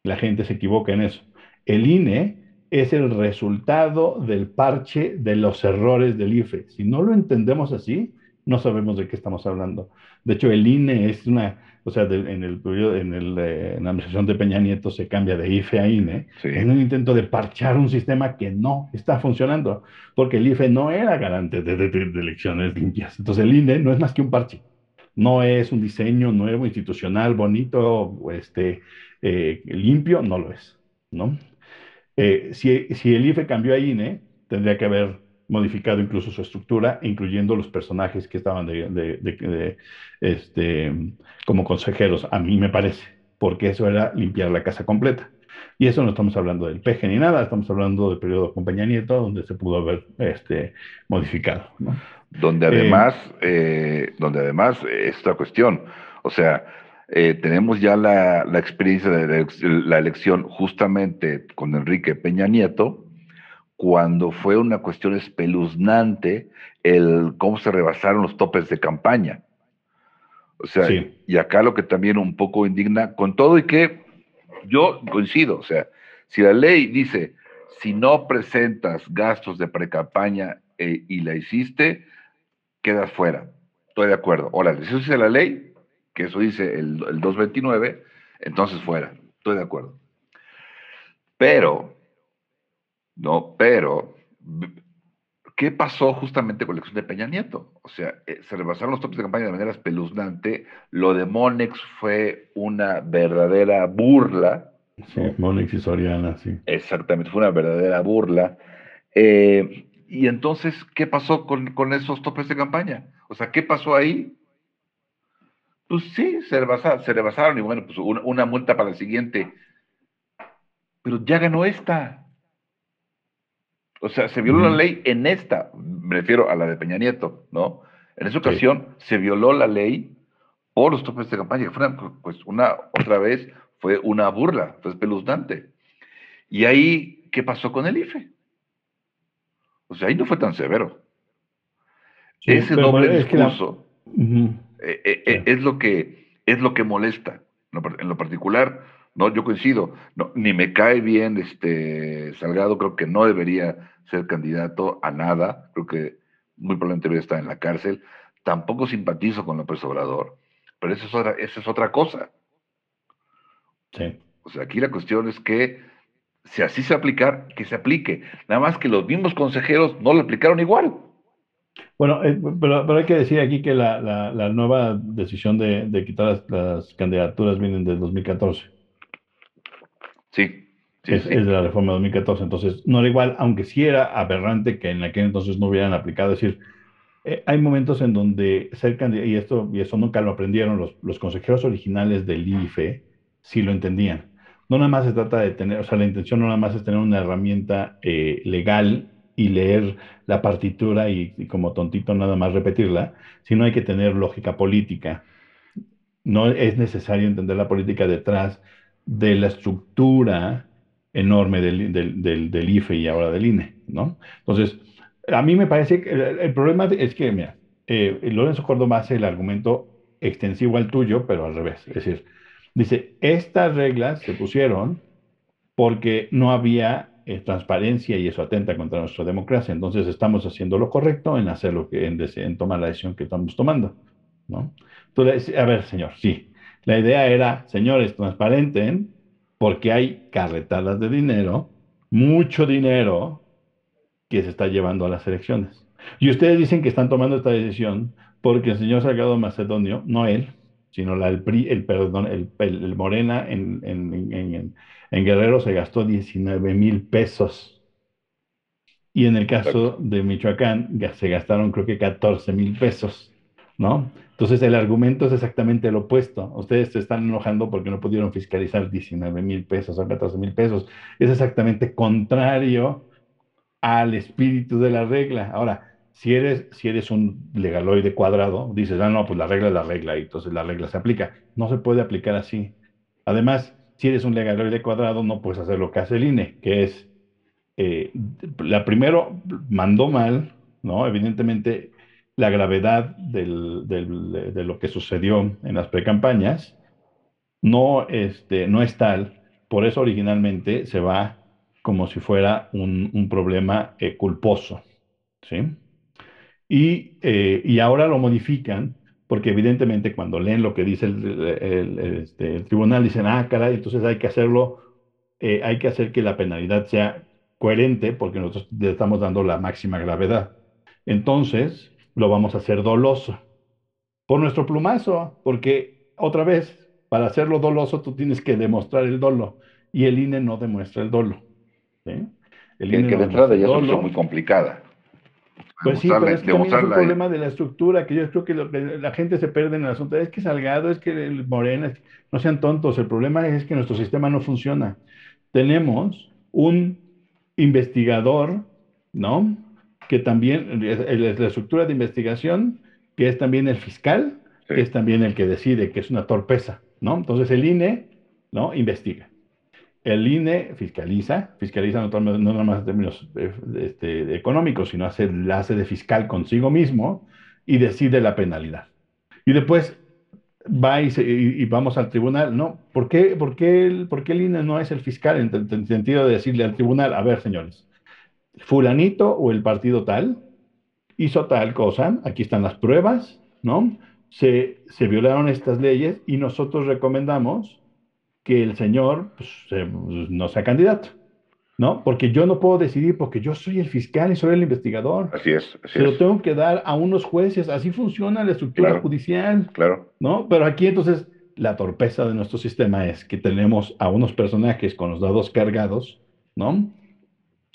La gente se equivoca en eso. El INE es el resultado del parche de los errores del IFE. Si no lo entendemos así, no sabemos de qué estamos hablando. De hecho, el INE es una, o sea, en, el, en, el, eh, en la administración de Peña Nieto se cambia de IFE a INE, en un intento de parchar un sistema que no está funcionando, porque el IFE no era garante de, elecciones limpias. Entonces, el INE no es más que un parche. No es un diseño nuevo, institucional, bonito, este, eh, limpio, no lo es, ¿no? Eh, si, si el IFE cambió a INE, tendría que haber modificado incluso su estructura, incluyendo los personajes que estaban de, este, como consejeros, a mí me parece, porque eso era limpiar la casa completa. Y eso no estamos hablando del peje ni nada, estamos hablando del periodo compañía Nieto, donde se pudo haber este, modificado. Donde además, eh, eh, donde además esta cuestión, o sea, eh, tenemos ya la, la experiencia de la elección justamente con Enrique Peña Nieto, cuando fue una cuestión espeluznante el cómo se rebasaron los topes de campaña. O sea, y acá lo que también un poco indigna, con todo y que yo coincido, o sea, si la ley dice, si no presentas gastos de pre-campaña eh, y la hiciste, quedas fuera. Estoy de acuerdo. Ahora, si eso dice la ley, que eso dice el, el 229, entonces fuera. Estoy de acuerdo. Pero ¿no? Pero, ¿qué pasó justamente con la elección de Peña Nieto? O sea, eh, se rebasaron los topes de campaña de manera espeluznante, lo de Monex fue una verdadera burla. Sí, Monex y Soriana, sí. Exactamente, fue una verdadera burla. Eh, y entonces, ¿qué pasó con, esos topes de campaña? O sea, ¿qué pasó ahí? Pues sí, se rebasaron, se rebasaron y bueno, pues una, una multa para el siguiente. Pero ya ganó esta. O sea, se violó la ley en esta, me refiero a la de Peña Nieto, ¿no? En esa ocasión se violó la ley por los topes de campaña. Fue una, pues una, otra vez, fue una burla, fue espeluznante. Y ahí, ¿qué pasó con el IFE? O sea, ahí no fue tan severo. Ese doble discurso eh, eh, eh, es, lo que, es lo que molesta. En lo particular, no, yo coincido. No, ni me cae bien este Salgado, creo que no debería ser candidato a nada, creo que muy probablemente debe estar en la cárcel. Tampoco simpatizo con López Obrador, pero eso es otra, esa es otra cosa. Sí. O sea, aquí la cuestión es que si así se aplicar, que se aplique. Nada más que los mismos consejeros no lo aplicaron igual. Bueno, eh, pero, hay que decir aquí que la, nueva decisión de, quitar las, las, candidaturas vienen de 2014. Sí es, de la reforma de 2014. Entonces, no era igual, aunque sí era aberrante que en aquel entonces no hubieran aplicado. Es decir, eh, hay momentos en donde ser y esto, y eso nunca lo aprendieron los, los consejeros originales del IFE, sí lo entendían. No nada más se trata de tener, o sea, la intención no nada más es tener una herramienta eh, legal y leer la partitura y, y, como tontito nada más repetirla, sino hay que tener lógica política. No es necesario entender la política detrás de la estructura enorme del, del, del, del IFE y ahora del INE, ¿no? Entonces, a mí me parece que el, problema es que, mira, eh, Lorenzo Córdoba hace el argumento extensivo al tuyo, pero al revés. Es decir, dice, estas reglas se pusieron porque no había eh, transparencia y eso atenta contra nuestra democracia. Entonces estamos haciendo lo correcto en hacer lo que, en, en tomar la decisión que estamos tomando, ¿no? Entonces, a ver, señor, sí, la idea era, señores, transparenten porque hay carretadas de dinero, mucho dinero que se está llevando a las elecciones. Y ustedes dicen que están tomando esta decisión porque el señor Salgado Macedonio, no él, sino la, el, PRI, el, perdón, el, el Morena en, en, en, en, Guerrero se gastó 19 mil pesos. Y en el caso de Michoacán se gastaron creo que 14 mil pesos, ¿no? Entonces el argumento es exactamente lo opuesto. Ustedes se están enojando porque no pudieron fiscalizar 19 mil pesos o 14 mil pesos. Es exactamente contrario al espíritu de la regla. Ahora, si eres, si eres un legaloide cuadrado, dices, ah, no, pues la regla es la regla y entonces la regla se aplica. No se puede aplicar así. Además, si eres un legaloide cuadrado, no puedes hacer lo que hace el INE, que es, eh, la primero mandó mal, ¿no? Evidentemente, la gravedad del, del, de lo que sucedió en las precampañas no, este, no es tal, por eso originalmente se va como si fuera un, un problema eh, culposo. ¿sí? Y, eh, y, ahora lo modifican porque evidentemente cuando leen lo que dice el, el, este, tribunal dicen, ah, caray, entonces hay que hacerlo, eh, hay que hacer que la penalidad sea coherente porque nosotros le estamos dando la máxima gravedad. Entonces lo vamos a hacer doloso por nuestro plumazo, porque otra vez, para hacerlo doloso tú tienes que demostrar el dolo y el INE no demuestra el dolo. ¿sí? El que, que de entrada ya es muy complicada. Pues sí, pero es que también es un problema de la estructura, que yo creo que, lo, que, la gente se pierde en el asunto. Es que Salgado, es que el Morena, es que, no sean tontos. El problema es que nuestro sistema no funciona. Tenemos un investigador, ¿no? Que también es la estructura de investigación, que es también el fiscal, sí. que es también el que decide, que es una torpeza, ¿no? Entonces el INE, ¿no? Investiga. El INE fiscaliza, fiscaliza no, no nada más en términos este, económicos, sino hace, la hace de fiscal consigo mismo y decide la penalidad. Y después va y, se, y, y vamos al tribunal. No, ¿por qué, por, qué el, ¿por qué el INE no es el fiscal en, en el sentido de decirle al tribunal, a ver, señores, fulanito o el partido tal hizo tal cosa, aquí están las pruebas, ¿no? Se, se violaron estas leyes y nosotros recomendamos que el señor pues, eh, no sea candidato, ¿no? Porque yo no puedo decidir porque yo soy el fiscal y soy el investigador. Así es. Así Se lo tengo que dar a unos jueces, así funciona la estructura Claro, judicial, Claro. ¿no? Pero aquí entonces la torpeza de nuestro sistema es que tenemos a unos personajes con los dados cargados, ¿no?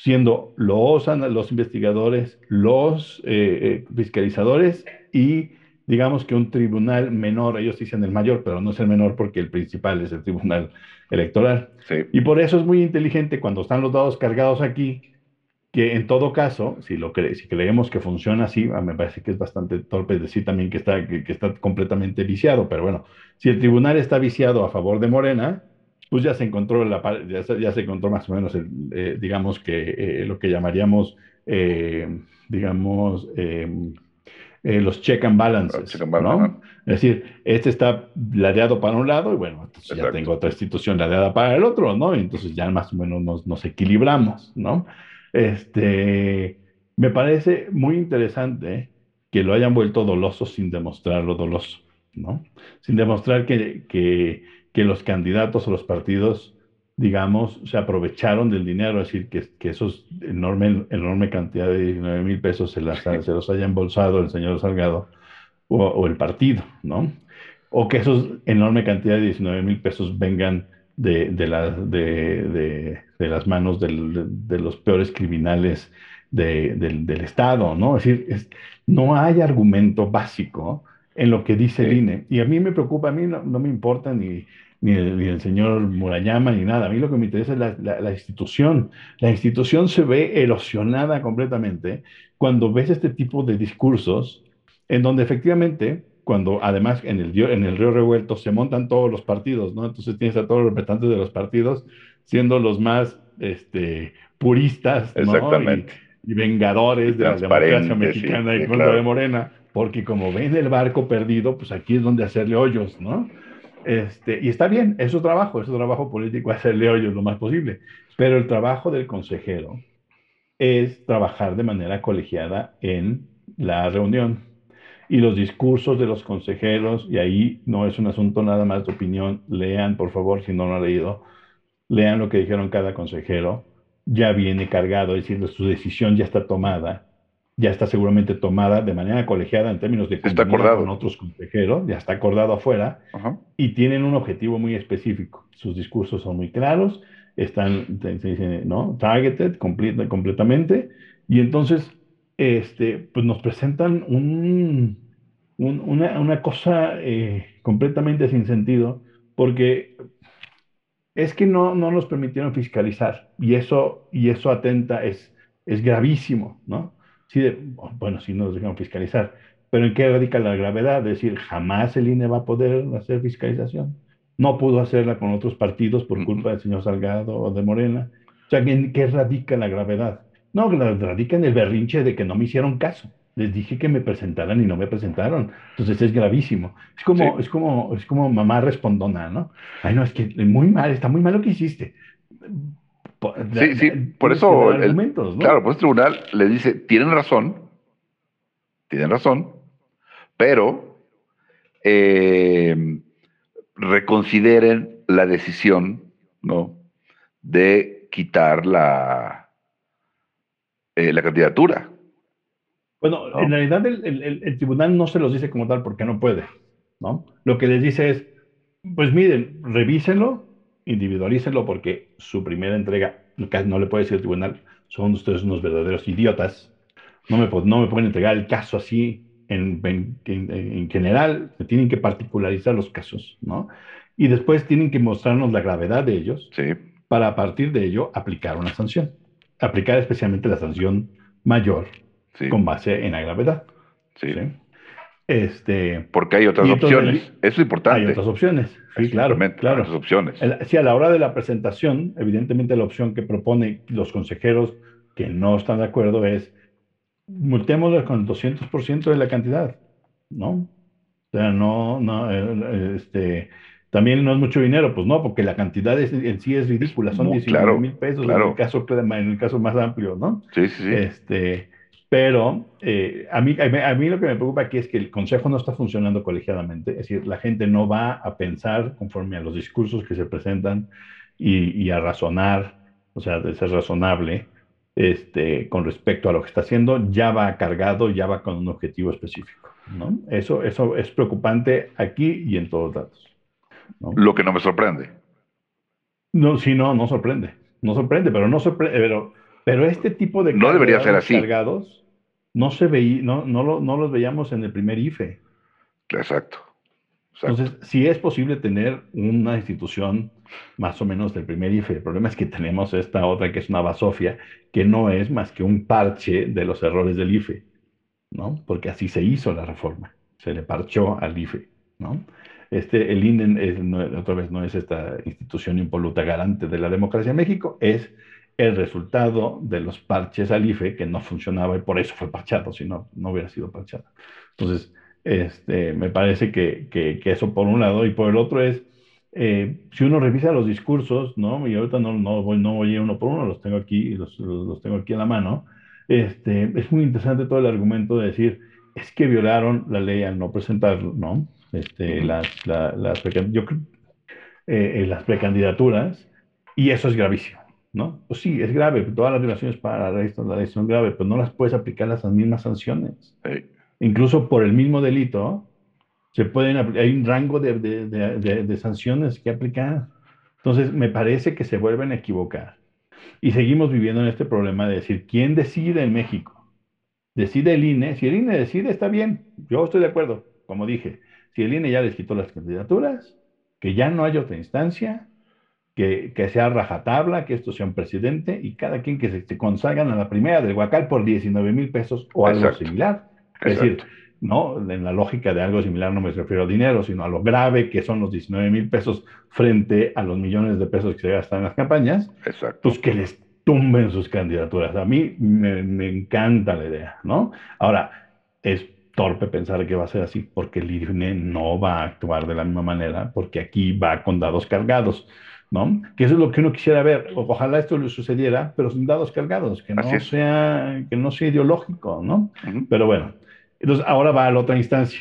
Siendo los, los investigadores, los eh, eh, fiscalizadores y digamos que un tribunal menor, ellos dicen el mayor, pero no es el menor porque el principal es el tribunal electoral. Sí. Y por eso es muy inteligente cuando están los dados cargados aquí, que en todo caso, si, lo cre si creemos que funciona así, ah, me parece que es bastante torpe decir también que está, que, que está completamente viciado, pero bueno, si el tribunal está viciado a favor de Morena, pues ya se encontró, la, ya, se, ya se encontró más o menos, el, eh, digamos que eh, lo que llamaríamos, eh, digamos, eh, los check and balances, Check and balance. Es decir, este está ladeado para un lado y bueno, entonces ya Exacto. tengo otra institución ladeada para el otro, ¿no? Y entonces ya más o menos nos, nos equilibramos, ¿no? Este, me parece muy interesante que lo hayan vuelto doloso sin demostrarlo doloso, ¿no? Sin demostrar que, que, que los candidatos o los partidos, digamos, se aprovecharon del dinero, es decir, que, que esos enorme, enorme cantidad de 19 mil pesos se, las, se los haya embolsado el señor Salgado o, o el partido, ¿no? O que esos enorme cantidad de 19 mil pesos vengan de, de, la, de, de, de las manos del, de, los peores criminales del, Estado, ¿no? Es decir, no hay argumento básico en lo que dice el INE. Y a mí me preocupa, a mí no, me importa ni, ni el, señor Murayama ni nada. A mí lo que me interesa es la, la, institución. La institución se ve erosionada completamente cuando ves este tipo de discursos en donde efectivamente, cuando además en el, en el río revuelto se montan todos los partidos, ¿no? Entonces tienes a todos los representantes de los partidos siendo los más este, puristas, Exactamente. Y, vengadores de la democracia mexicana y contra de Morena, porque como ven el barco perdido, pues aquí es donde hacerle hoyos, ¿no? Este, y está bien, es su trabajo, es su trabajo político hacerle hoyos lo más posible, pero el trabajo del consejero es trabajar de manera colegiada en la reunión. Y los discursos de los consejeros, y ahí no es un asunto nada más de opinión, lean por favor si no lo han leído, lean lo que dijeron cada consejero, ya viene cargado, es decir, su decisión ya está tomada, ya está seguramente tomada de manera colegiada en términos de está acordado. con otros consejeros, ya está acordado afuera, y tienen un objetivo muy específico. Sus discursos son muy claros, están, ¿no? Targeted completamente, y entonces, este, pues nos presentan un, una, una, cosa eh, completamente sin sentido, porque es que no, no nos permitieron fiscalizar y eso, y eso atenta, es, es gravísimo, ¿no? Sí, bueno, sí nos dejaron fiscalizar, pero ¿en qué radica la gravedad? Es decir, jamás el INE va a poder hacer fiscalización. No pudo hacerla con otros partidos por culpa del señor Salgado o de Morena. O sea, ¿en qué radica la gravedad? No, radica en el berrinche de que no me hicieron caso les dije que me presentaran y no me presentaron. Entonces es gravísimo. Es como, es como, es como mamá respondona, ¿no? Ay, no, es que muy mal, está muy mal lo que hiciste. Sí, sí, por eso, claro, pues el tribunal le dice, tienen razón, tienen razón, pero eh, reconsideren la decisión, ¿no? De quitar la, eh, la candidatura. Bueno, en realidad el, tribunal no se los dice como tal porque no puede, ¿no? Lo que les dice es, pues miren, revísenlo, individualícenlo porque su primera entrega, no le puede decir el tribunal, son ustedes unos verdaderos idiotas, no me, no me pueden entregar el caso así en, en, general, tienen que particularizar los casos, ¿no? Y después tienen que mostrarnos la gravedad de ellos sí. para a partir de ello aplicar una sanción, aplicar especialmente la sanción mayor con base en la gravedad. Sí. Este, Porque hay otras opciones. Eso es importante. Hay otras opciones. Sí, claro. claro. Otras opciones. sí, a la hora de la presentación, evidentemente la opción que propone los consejeros que no están de acuerdo es multémosle con el 200% de la cantidad, ¿no? O sea, no, no, este, también no es mucho dinero, pues no, porque la cantidad en sí es ridícula, son 19 mil pesos en, el caso, en el caso más amplio, ¿no? Sí, sí, sí. Este, pero eh, a, mí, a mí lo que me preocupa aquí es que el Consejo no está funcionando colegiadamente, es decir, la gente no va a pensar conforme a los discursos que se presentan y, a razonar, o sea, de ser razonable este, con respecto a lo que está haciendo, ya va cargado, ya va con un objetivo específico. ¿no? Eso, eso es preocupante aquí y en todos lados. Lo que no me sorprende. No, sí, no, no sorprende. No sorprende, pero no sorprende, pero pero este tipo de no debería ser así. cargados no se veía, no, no, no, los veíamos en el primer IFE. Exacto. Entonces, sí es posible tener una institución más o menos del primer IFE. El problema es que tenemos esta otra que es una basofia, que no es más que un parche de los errores del IFE, ¿no? Porque así se hizo la reforma, se le parchó al IFE, ¿no? Este, el INE, otra vez, no es esta institución impoluta garante de la democracia en México, es el resultado de los parches al IFE que no funcionaba y por eso fue parchado, si no, no hubiera sido parchado. Entonces, este, me parece que, que, eso por un lado y por el otro es, eh, si uno revisa los discursos, ¿no? Y ahorita no, no, voy, no voy uno por uno, los tengo aquí, los, los tengo aquí en la mano, este, es muy interesante todo el argumento de decir, es que violaron la ley al no presentarlo, ¿no? Este, las, las, yo, eh, las precandidaturas, y eso es gravísimo. ¿No? Pues sí, es grave, todas las violaciones para la ley, la son graves, pero no las puedes aplicar las mismas sanciones. Incluso por el mismo delito, se pueden hay un rango de, de, de, de, sanciones que aplicar. Entonces, me parece que se vuelven a equivocar. Y seguimos viviendo en este problema de decir, ¿quién decide en México? Decide el INE. Si el INE decide, está bien. Yo estoy de acuerdo, como dije. Si el INE ya les quitó las candidaturas, que ya no haya otra instancia, que, que sea rajatabla, que esto sea un presidente y cada quien que se, consagran a la primera del Huacal por 19 mil pesos o algo similar. Es decir, ¿no? En la lógica de algo similar no me refiero a dinero, sino a lo grave que son los 19 mil pesos frente a los millones de pesos que se gastan en las campañas. Exacto. Pues que les tumben sus candidaturas. A mí me, me encanta la idea, ¿no? Ahora, es torpe pensar que va a ser así, porque el INE no va a actuar de la misma manera, porque aquí va con dados cargados. ¿No? Que eso es lo que uno quisiera ver. Ojalá esto le sucediera, pero sin dados cargados, que no, sea, que no sea ideológico, ¿no? Pero bueno, entonces ahora va a la otra instancia.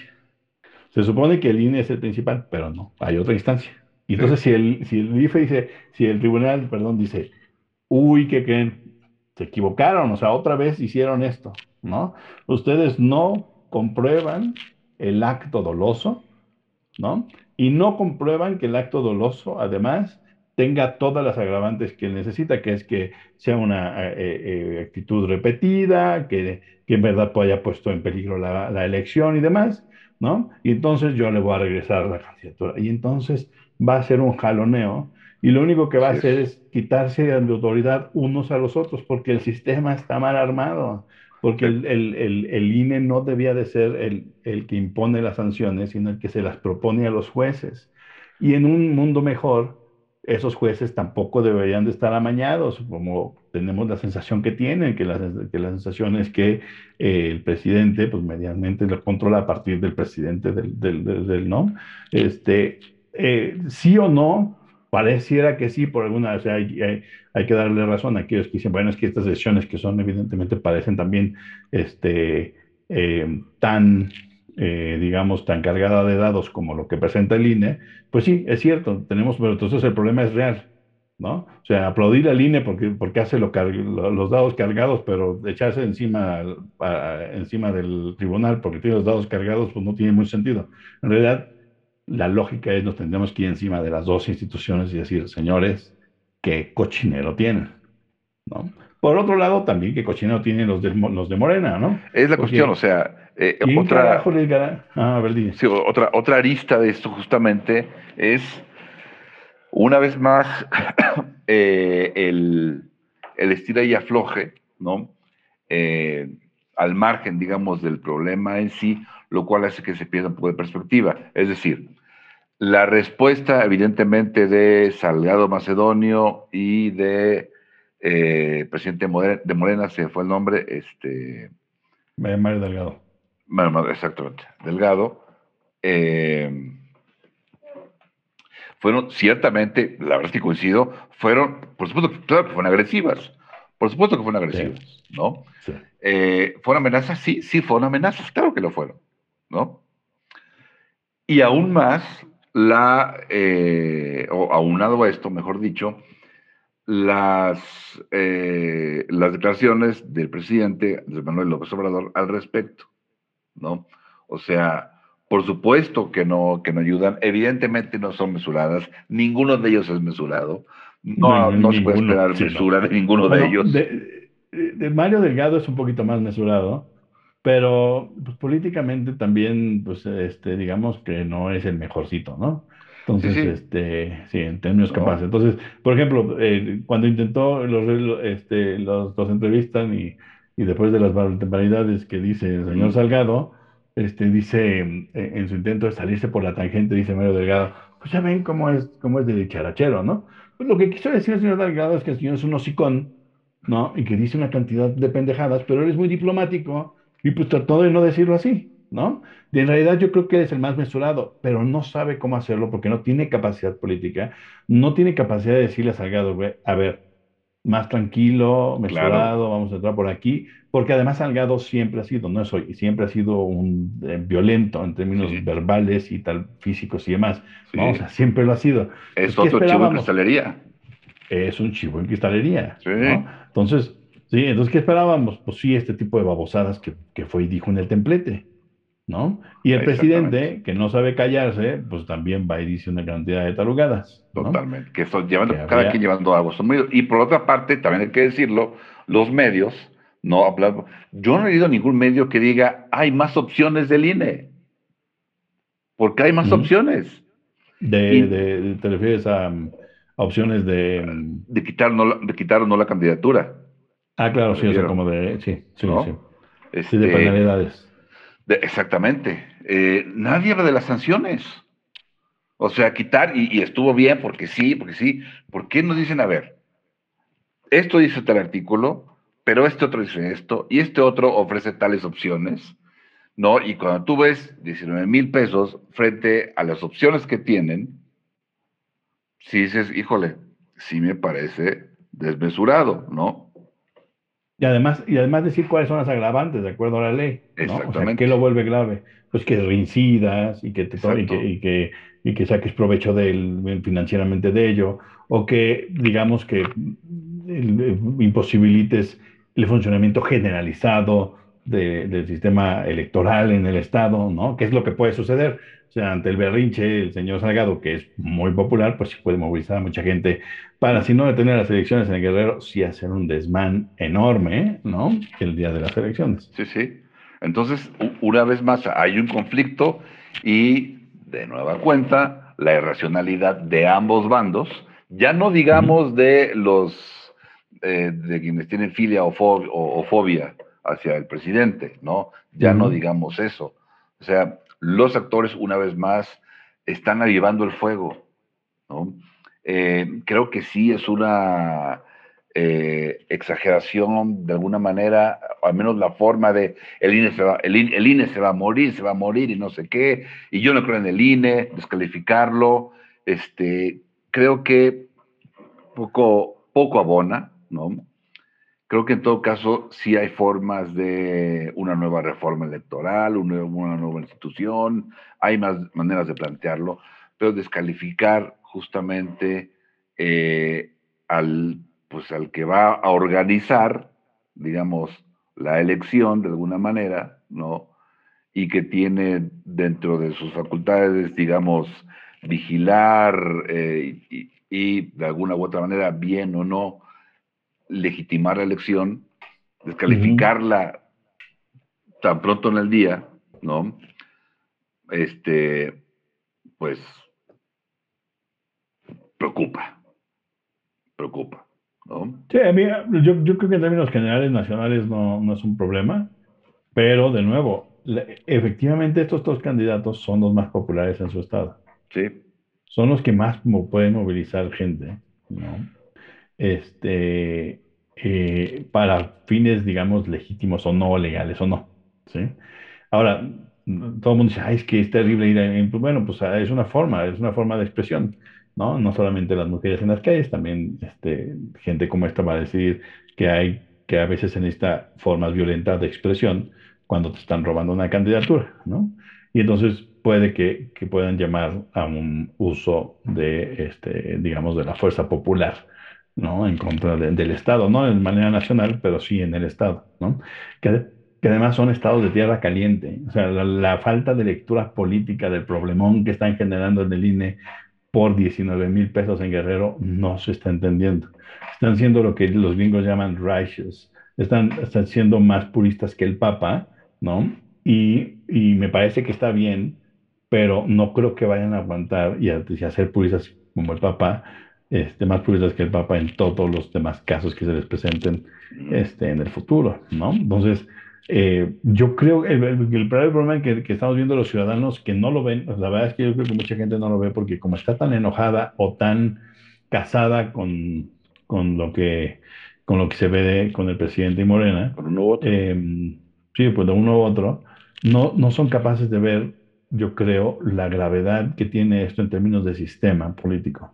Se supone que el INE es el principal, pero no, hay otra instancia. Y entonces si, el, si el IFE dice, si el tribunal, perdón, dice, uy, ¿qué creen? Se equivocaron, o sea, otra vez hicieron esto, ¿no? Ustedes no comprueban el acto doloso, ¿no? Y no comprueban que el acto doloso, además, tenga todas las agravantes que necesita, que es que sea una eh, eh, actitud repetida, que, en verdad haya puesto en peligro la, elección y demás, ¿no? Y entonces yo le voy a regresar la candidatura. Y entonces va a ser un jaloneo y lo único que va a hacer es quitarse de autoridad unos a los otros porque el sistema está mal armado, porque el, el, INE no debía de ser el, el que impone las sanciones, sino el que se las propone a los jueces. Y en un mundo mejor, esos jueces tampoco deberían de estar amañados, como tenemos la sensación que tienen, que la, sensación es que eh, el presidente, pues medianamente lo controla a partir del presidente del, no. Este, eh, sí o no, pareciera que sí, por alguna, o sea, hay, hay, que darle razón a aquellos que dicen, bueno, es que estas decisiones que son evidentemente parecen también este, eh, tan eh, digamos, tan cargada de dados como lo que presenta el INE, pues sí, es cierto, tenemos, pero entonces el problema es real, ¿no? O sea, aplaudir al INE porque, porque hace los dados cargados, pero echarse encima, encima del tribunal porque tiene los dados cargados, pues no tiene mucho sentido. En realidad, la lógica es nos tendremos que ir encima de las dos instituciones y decir, señores, qué cochinero tienen, ¿no? Por otro lado, también qué cochinero tienen los de, los de Morena, ¿no? Es la cuestión, o sea, eh, otra, ah, otra, otra arista de esto justamente es, una vez más, eh, el, el estira y afloje, ¿no? Eh, al margen, digamos, del problema en sí, lo cual hace que se pierda un poco de perspectiva. Es decir, la respuesta, evidentemente, de Salgado Macedonio y de presidente de Morena, se fue el nombre, este... Mario Delgado exactamente, Delgado, eh, fueron ciertamente, la verdad es que coincido, fueron, por supuesto, claro que fueron agresivas, por supuesto que fueron agresivas, ¿no? Eh, ¿Fueron amenazas? Sí, sí, fueron amenazas, claro que lo fueron, ¿no? Y aún más, la, eh, o aunado a esto, mejor dicho, las, las declaraciones del presidente de Manuel López Obrador al respecto. ¿No? O sea, por supuesto que no, que no ayudan, evidentemente no son mesuradas, ninguno de ellos es mesurado, no, no, se puede esperar mesura de ninguno de ellos. De, Mario Delgado es un poquito más mesurado, pero pues, políticamente también, pues, este, digamos que no es el mejorcito, ¿no? Entonces, sí, este, sí, en términos capaces. Entonces, por ejemplo, eh, cuando intentó, los, este, los, los entrevistan y y después de las barbaridades que dice el señor Salgado, este, dice en, su intento de salirse por la tangente, dice Mario Delgado, pues ya ven cómo es, cómo es de dicharachero, ¿no? Pues lo que quiso decir el señor Delgado es que el señor es un hocicón, ¿no? Y que dice una cantidad de pendejadas, pero él es muy diplomático y pues trató de no decirlo así, ¿no? Y en realidad yo creo que él es el más mesurado, pero no sabe cómo hacerlo porque no tiene capacidad política, no tiene capacidad de decirle a Salgado, a ver, más tranquilo, mesurado, vamos a entrar por aquí, porque además Salgado siempre ha sido, no es hoy, siempre ha sido un eh, violento en términos verbales y tal, físicos y demás. Vamos, siempre lo ha sido. Es otro chivo en cristalería. Es un chivo en cristalería. Entonces, sí, entonces, ¿qué esperábamos? Pues sí, este tipo de babosadas que, que fue y dijo en el templete. ¿No? Y el presidente, que no sabe callarse, pues también va y dice una cantidad de tarugadas. Totalmente, que son llevando, cada quien llevando algo. y por otra parte, también hay que decirlo, los medios, no hablar, yo no he oído ningún medio que diga, hay más opciones del INE. Porque hay más opciones. De, ¿Te refieres a, opciones de... De quitar, no, de quitar o no la candidatura. Ah, claro, sí, o sea, como de... Sí, sí, sí. Este, de penalidades. Exactamente. Eh, nadie habla de las sanciones. O sea, quitar, y, estuvo bien porque sí, porque sí. ¿Por qué nos dicen, a ver, esto dice tal artículo, pero este otro dice esto, y este otro ofrece tales opciones? ¿no? Y cuando tú ves 19 mil pesos frente a las opciones que tienen, si dices, híjole, sí me parece desmesurado, ¿no? Y además, y además decir cuáles son las agravantes de acuerdo a la ley. ¿no? Exactamente. ¿Qué lo vuelve grave? Pues que reincidas y que, te, y que, y que, y que saques provecho de él, financieramente de ello, o que digamos que imposibilites el funcionamiento generalizado del sistema electoral en el Estado, ¿no? ¿Qué es lo que puede suceder? O sea, ante el berrinche, el señor Salgado, que es muy popular, pues sí puede movilizar a mucha gente para, si no detener las elecciones en el Guerrero, sí hacer un desmán enorme, ¿no? El día de las elecciones. Sí, sí. Entonces, una vez más, hay un conflicto y, de nueva cuenta, la irracionalidad de ambos bandos, ya no digamos de los, eh, de quienes tienen filia o, o fobia hacia el presidente, ¿no? Ya no digamos eso. O sea, los actores, una vez más, están avivando el fuego, ¿no? Eh, creo que sí es una eh, exageración de alguna manera, al menos la forma de el INE, se va, el, INE, se va a morir, se va a morir y no sé qué, y yo no creo en el INE, descalificarlo, este, creo que poco, poco abona, ¿no? Creo que en todo caso sí hay formas de una nueva reforma electoral, una, nueva institución, hay más maneras de plantearlo, pero descalificar justamente eh, al, pues, al que va a organizar, digamos, la elección de alguna manera, ¿no? Y que tiene dentro de sus facultades, digamos, vigilar eh, y, y de alguna u otra manera, bien o no, legitimar la elección, descalificarla tan pronto en el día, ¿no? Este, pues, preocupa, preocupa, ¿no? Sí, a mí, yo, creo que en términos generales nacionales no, es un problema, pero de nuevo, efectivamente estos dos candidatos son los más populares en su estado. Sí. Son los que más pueden movilizar gente, ¿no? Este, eh, para fines, digamos, legítimos o no, legales o no. ¿sí? Ahora, todo el mundo dice, es que es terrible ir a... Bueno, pues es una forma, es una forma de expresión, ¿no? No solamente las mujeres en las calles, también este, gente como esta va a decir que hay que a veces se necesita formas violentas de expresión cuando te están robando una candidatura, ¿no? Y entonces puede que, que puedan llamar a un uso de, este, digamos, de la fuerza popular ¿no? En contra del Estado, no de manera nacional, pero sí en el Estado, ¿no? Que, además son estados de tierra caliente. O sea, la, falta de lectura política del problemón que están generando en el INE por 19 mil pesos en Guerrero no se está entendiendo. Están siendo lo que los gringos llaman righteous. Están, están siendo más puristas que el Papa, ¿no? Y, y me parece que está bien, pero no creo que vayan a aguantar y a, y a ser puristas como el Papa este, más puristas que el Papa en todos los demás casos que se les presenten este, en el futuro, ¿no? Entonces, eh, yo creo que el, el, problema que, que, estamos viendo los ciudadanos que no lo ven, la verdad es que yo creo que mucha gente no lo ve porque como está tan enojada o tan casada con, con lo que con lo que se ve con el presidente y Morena, con uno u otro. Em, sí, pues de uno u otro, no, no son capaces de ver, yo creo, la gravedad que tiene esto en términos de sistema político.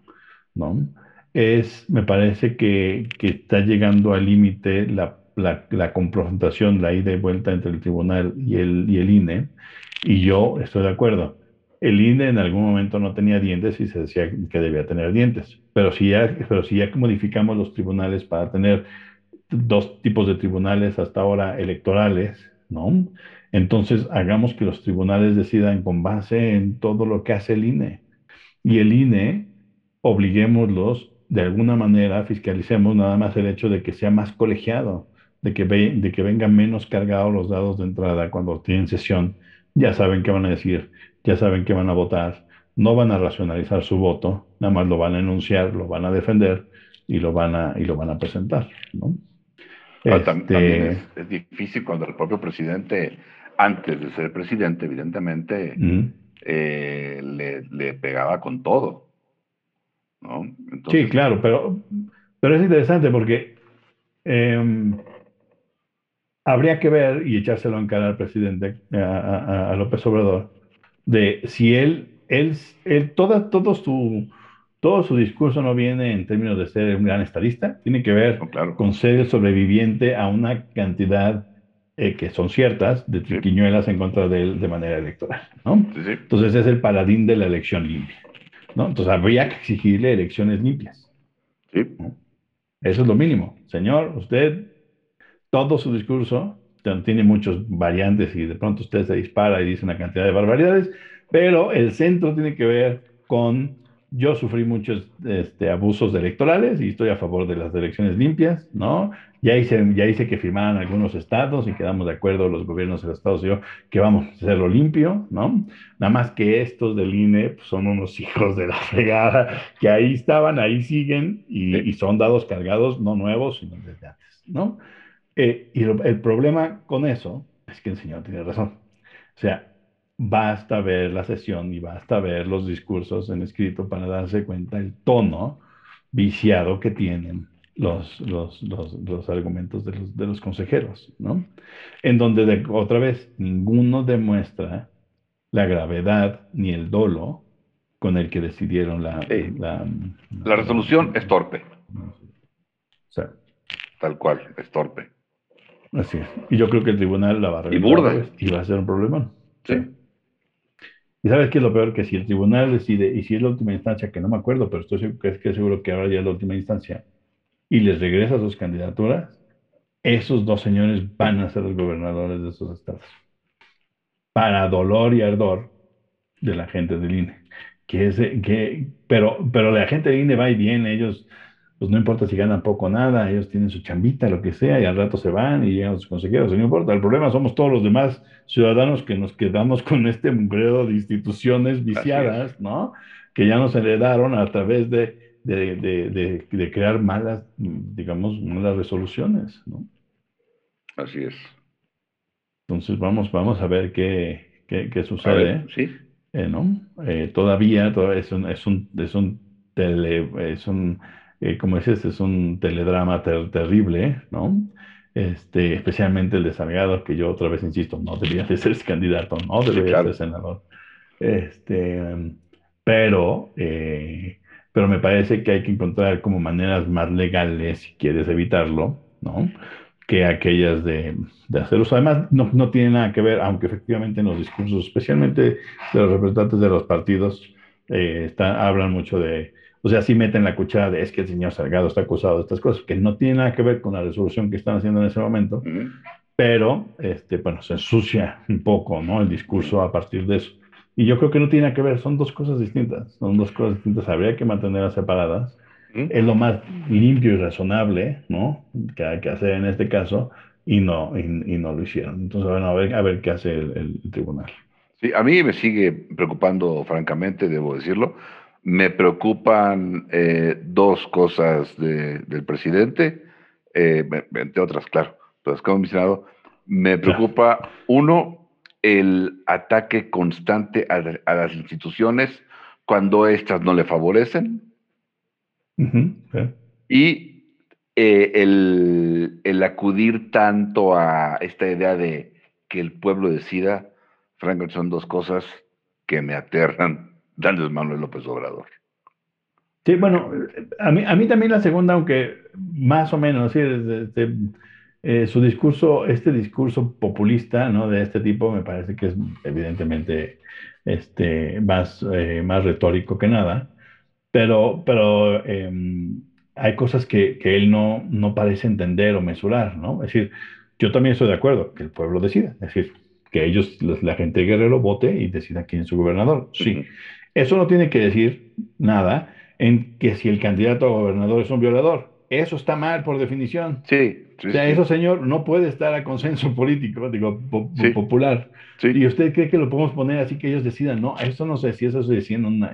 ¿No? Es, me parece que, que está llegando al límite la, la, confrontación, la ida y vuelta entre el tribunal y el, y el INE, y yo estoy de acuerdo. El INE en algún momento no tenía dientes y se decía que debía tener dientes, pero si ya, pero si ya modificamos los tribunales para tener dos tipos de tribunales hasta ahora electorales, ¿no? Entonces, hagamos que los tribunales decidan con base en todo lo que hace el INE. Y el INE, obliguémoslos de alguna manera, fiscalicemos nada más el hecho de que sea más colegiado, de que, de que vengan menos cargados los dados de entrada cuando tienen sesión. Ya saben qué van a decir, ya saben qué van a votar, no van a racionalizar su voto, nada más lo van a enunciar, lo van a defender y lo van a, y lo van a presentar, ¿no? También este es, difícil cuando el propio presidente, antes de ser presidente, evidentemente, eh, le, pegaba con todo. ¿No? sí, claro, pero, pero es interesante porque em, habría que ver y echárselo en cara al presidente, a, López Obrador, de si él, él, él toda, todo su todo su discurso no viene en términos de ser un gran estadista, tiene que ver con ser el sobreviviente a una cantidad eh, que son ciertas de triquiñuelas en contra de él de manera electoral, ¿no? Entonces es el paladín de la elección limpia, ¿no? Entonces habría que exigirle elecciones limpias. Eso es lo mínimo. Señor, usted, todo su discurso tiene muchas variantes y de pronto usted se dispara y dice una cantidad de barbaridades, pero el centro tiene que ver con yo sufrí muchos este, abusos electorales y estoy a favor de las elecciones limpias, ¿no? Ya hice, ya hice que firmaran algunos estados y quedamos de acuerdo los gobiernos de los estados y yo que vamos a hacerlo limpio, ¿no? Nada más que estos del INE pues, son unos hijos de la fregada que ahí estaban, ahí siguen y, son dados cargados, no nuevos, sino desde antes, ¿no? Eh, y el problema con eso es que el señor tiene razón. O sea, basta ver la sesión y basta ver los discursos en escrito para darse cuenta el tono viciado que tienen los, los, los, argumentos de los, de los consejeros, ¿no? En donde, otra vez, ninguno demuestra la gravedad ni el dolo con el que decidieron la... La, la, resolución es torpe. Tal cual, es torpe. Así es. Y yo creo que el tribunal la va a y, y va a ser un problema. Sí. Y sabes qué es lo peor, que si el tribunal decide, y si es la última instancia, que no me acuerdo, pero estoy seguro que, seguro que ahora ya es la última instancia, y les regresa sus candidaturas, esos dos señores van a ser los gobernadores de esos estados. Para dolor y ardor de la gente del INE. Que es, que, pero, pero la gente del INE va y viene, ellos pues no importa si ganan poco o nada, ellos tienen su chambita, lo que sea, y al rato se van y llegan sus consejeros, no importa, el problema somos todos los demás ciudadanos que nos quedamos con este mugrero de instituciones viciadas, ¿no? Que ya nos heredaron a través de, de, crear malas, digamos, malas resoluciones, ¿no? Así es. Entonces vamos, vamos a ver qué, qué, sucede. sí. Eh, ¿no? Eh, todavía, todavía es un, es un, es un tele, es un eh, como dices, es un teledrama terrible, ¿no? Este, especialmente el de Salgado, que yo otra vez insisto, no debería de ser candidato, no debería ser senador. Este, pero, eh, pero me parece que hay que encontrar como maneras más legales, si quieres evitarlo, ¿no? Que aquellas de, de hacer uso. Además, no, no tiene nada que ver, aunque efectivamente en los discursos, especialmente de los representantes de los partidos, eh, hablan mucho de o sea, sí meten la cuchara de es que el señor Salgado está acusado de estas cosas, que no tiene nada que ver con la resolución que están haciendo en ese momento, pero, este, bueno, se ensucia un poco, ¿no? El discurso a partir de eso. Y yo creo que no tiene nada que ver, son dos cosas distintas, son dos cosas distintas, habría que mantenerlas separadas. Es lo más limpio y razonable, ¿no? Que hay que hacer en este caso, y no, y, no lo hicieron. Entonces, bueno, a ver, a ver qué hace el, el tribunal. Sí, a mí me sigue preocupando, francamente, debo decirlo, me preocupan eh, dos cosas del presidente, eh, entre otras, claro, pero como mencionado, me preocupa, uno, el ataque constante a, las instituciones cuando éstas no le favorecen. Y eh, el, el, acudir tanto a esta idea de que el pueblo decida, francamente son dos cosas que me aterran Andrés Manuel López Obrador. Sí, bueno, a mí, a mí también la segunda, aunque más o menos, sí, eh, su discurso, este discurso populista, ¿no? De este tipo, me parece que es evidentemente este, más, eh, más retórico que nada, pero, pero em, hay cosas que, que, él no, no parece entender o mesurar, ¿no? Es decir, Yo también estoy de acuerdo que el pueblo decida, es decir, que ellos, la gente de Guerrero, vote y decida quién es su gobernador. Sí. Eso no tiene que decir nada en que si el candidato a gobernador es un violador. Eso está mal por definición. Sí. o sea, eso, señor, no puede estar a consenso político, digo, popular. ¿Y usted cree que lo podemos poner así que ellos decidan? No, eso no sé si eso se decide en, una,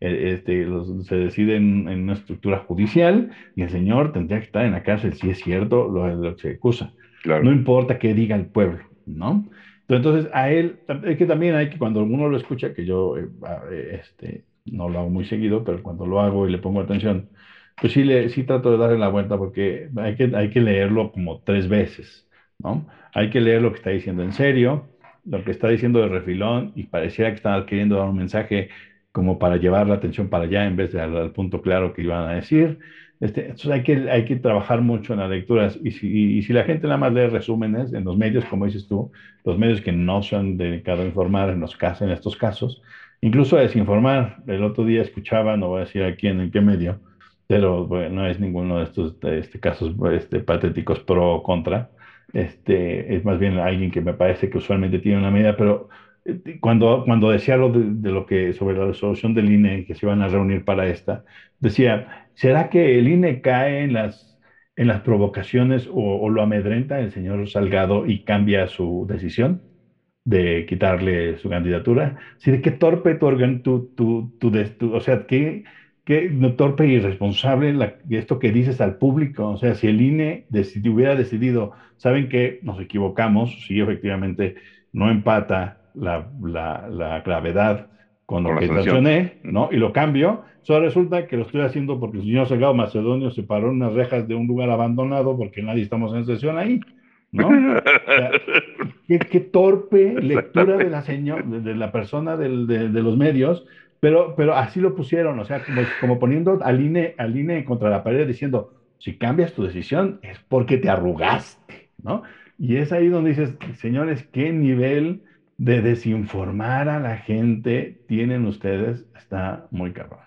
este, se decide en, una estructura judicial y el señor tendría que estar en la cárcel si es cierto lo, lo que se acusa. No importa qué diga el pueblo, ¿no? Entonces, a él, es que también hay que, cuando uno lo escucha, que yo eh, eh, este, no lo hago muy seguido, pero cuando lo hago y le pongo atención, pues sí, le, sí trato de darle la vuelta porque hay que, hay que leerlo como tres veces, ¿no? Hay que leer lo que está diciendo en serio, lo que está diciendo de refilón y pareciera que están queriendo dar un mensaje como para llevar la atención para allá en vez de al, punto claro que iban a decir. Este, entonces hay que, hay que trabajar mucho en las lecturas y si, y si la gente nada más lee resúmenes en los medios, como dices tú, los medios que no se han dedicado a informar en, los casos, en estos casos, incluso a desinformar. El otro día escuchaba, no voy a decir aquí en, en qué medio, pero bueno, no es ninguno de estos este, casos este, patéticos pro o contra. Este, es más bien alguien que me parece que usualmente tiene una medida, pero cuando, cuando decía lo de, lo que sobre la resolución del INE que se iban a reunir para esta, decía, ¿será que el INE cae en las, en las provocaciones o, lo amedrenta el señor Salgado y cambia su decisión de quitarle su candidatura? ¿Sí, de qué torpe tu, tu, tu, o sea, qué, qué torpe e irresponsable la, esto que dices al público. O sea, si el INE hubiera decidido, saben que nos equivocamos, sí, efectivamente, no empata la, la, gravedad con lo que sancioné, ¿no? Y lo cambio. Solo resulta que lo estoy haciendo porque el señor Salgado Macedonio se paró en unas rejas de un lugar abandonado porque nadie estamos en sesión ahí. ¿no? qué, torpe lectura de la, señor, de, la persona del, de, de, los medios pero, pero así lo pusieron, o sea, como, como poniendo al INE, al INE contra la pared diciendo, si cambias tu decisión es porque te arrugaste, ¿no? Y es ahí donde dices, señores, ¿qué nivel de desinformar a la gente tienen ustedes? Está muy cabrón.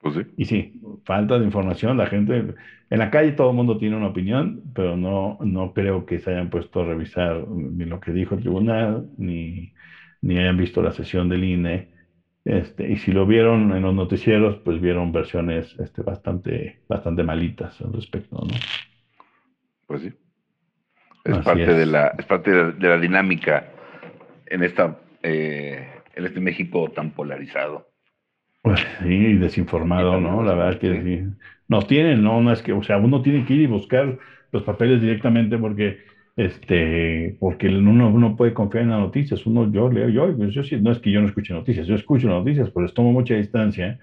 Pues sí. Y sí, falta de información, la gente, en la calle todo el mundo tiene una opinión, pero no, no creo que se hayan puesto a revisar ni lo que dijo el tribunal, ni ni hayan visto la sesión del INE. Este, y si lo vieron en los noticieros, pues vieron versiones este, bastante, bastante malitas al respecto, ¿no? Pues sí. Es parte, De la, es parte de la, dinámica en, esta, eh, en este México tan polarizado. Pues sí, desinformado, ¿no? La verdad es que sí. Nos tienen, ¿no? No es que, o sea, uno tiene que ir y buscar los papeles directamente porque este, porque uno, uno puede confiar en las noticias, uno, yo leo, yo, pues yo sí, no es que yo no escuche noticias, yo escucho noticias, pero les tomo mucha distancia,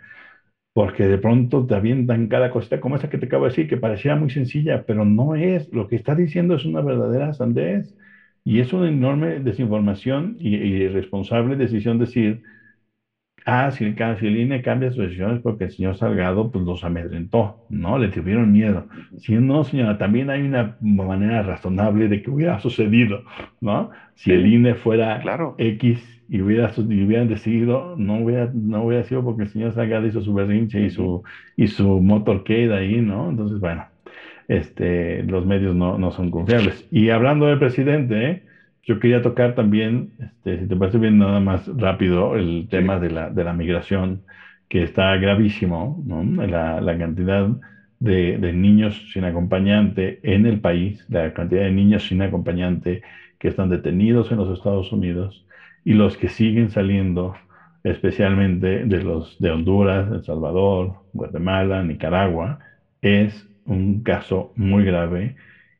porque de pronto te avientan cada cosita como esa que te acabo de decir, que parecía muy sencilla, pero no es, lo que está diciendo es una verdadera sandez, y es una enorme desinformación y, y irresponsable decisión decir, Ah, si INE cambia sus decisiones porque el señor Salgado pues los amedrentó, ¿no? Le tuvieron miedo. Si no, señora, también hay una manera razonable de que hubiera sucedido, ¿no? Si el INE fuera X y, hubiera, y hubieran decidido, no hubiera, no hubiera sido porque el señor Salgado hizo su berrinche y su, y su motorcade ahí, ¿no? Entonces, bueno, este, los medios no, no son confiables. Y hablando del presidente, ¿eh? Yo quería tocar también, este, si te parece bien, nada más rápido, el tema de la, de la migración, que está gravísimo, ¿no? La, la cantidad de, de, niños sin acompañante en el país, la cantidad de niños sin acompañante que están detenidos en los Estados Unidos y los que siguen saliendo, especialmente de los de Honduras, El Salvador, Guatemala, Nicaragua, es un caso muy grave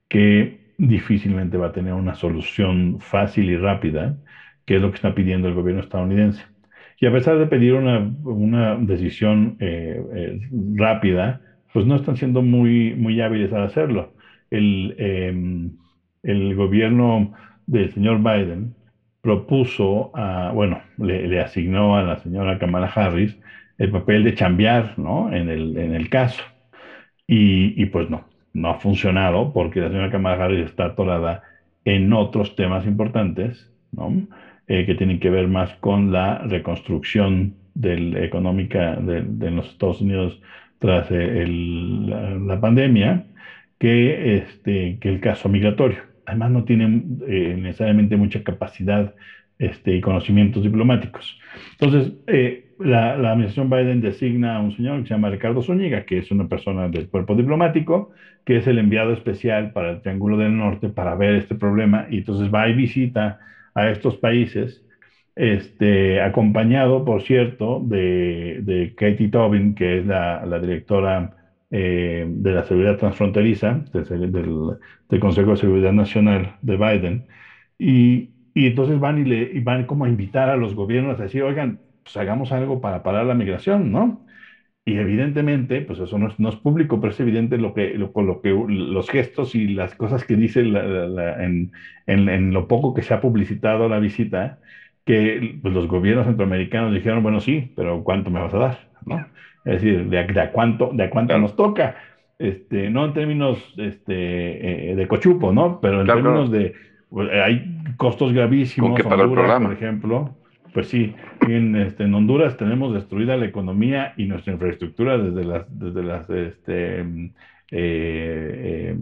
que difícilmente va a tener una solución fácil y rápida, que es lo que está pidiendo el gobierno estadounidense. Y a pesar de pedir una, decisión eh, eh, rápida, pues no están siendo muy, muy hábiles al hacerlo. El, em, el gobierno del señor Biden propuso, bueno, le, asignó a la señora Kamala Harris el papel de chambear ¿no? en, el, en el caso. Y, pues no, no ha funcionado porque la señora Kamala Harris está atorada en otros temas importantes, ¿no? Eh, que tienen que ver más con la reconstrucción económica de, los Estados Unidos tras eh, la, pandemia que, este, que el caso migratorio. Además, no tienen eh, necesariamente mucha capacidad este, y conocimientos diplomáticos. Entonces, eh, la, la, administración Biden designa a un señor que se llama Ricardo Zúñiga, que es una persona del cuerpo diplomático, que es el enviado especial para el Triángulo del Norte para ver este problema, y entonces va y visita a estos países, este, acompañado, por cierto, de, de Katie Tobin, que es la, la directora eh, de la seguridad transfronteriza, del, del, Consejo de Seguridad Nacional de Biden, y, y entonces van y, le, y van como a invitar a los gobiernos a decir, oigan, pues hagamos algo para parar la migración, ¿no? Y evidentemente, pues eso no es, no es público, pero es evidente lo que, lo, lo que, los gestos y las cosas que dice la, la, en, en, en, lo poco que se ha publicitado la visita, que pues, los gobiernos centroamericanos dijeron, bueno, sí, pero ¿cuánto me vas a dar? ¿no? Es decir, de, de a cuánto, de a cuánto nos toca. Este, no en términos este, eh, de cochupo, ¿no? Pero en términos de, pues, hay costos gravísimos. Honduras, el programa? Por ejemplo, pues sí, en, este, en Honduras tenemos destruida la economía y nuestra infraestructura desde las, desde las este, eh, eh,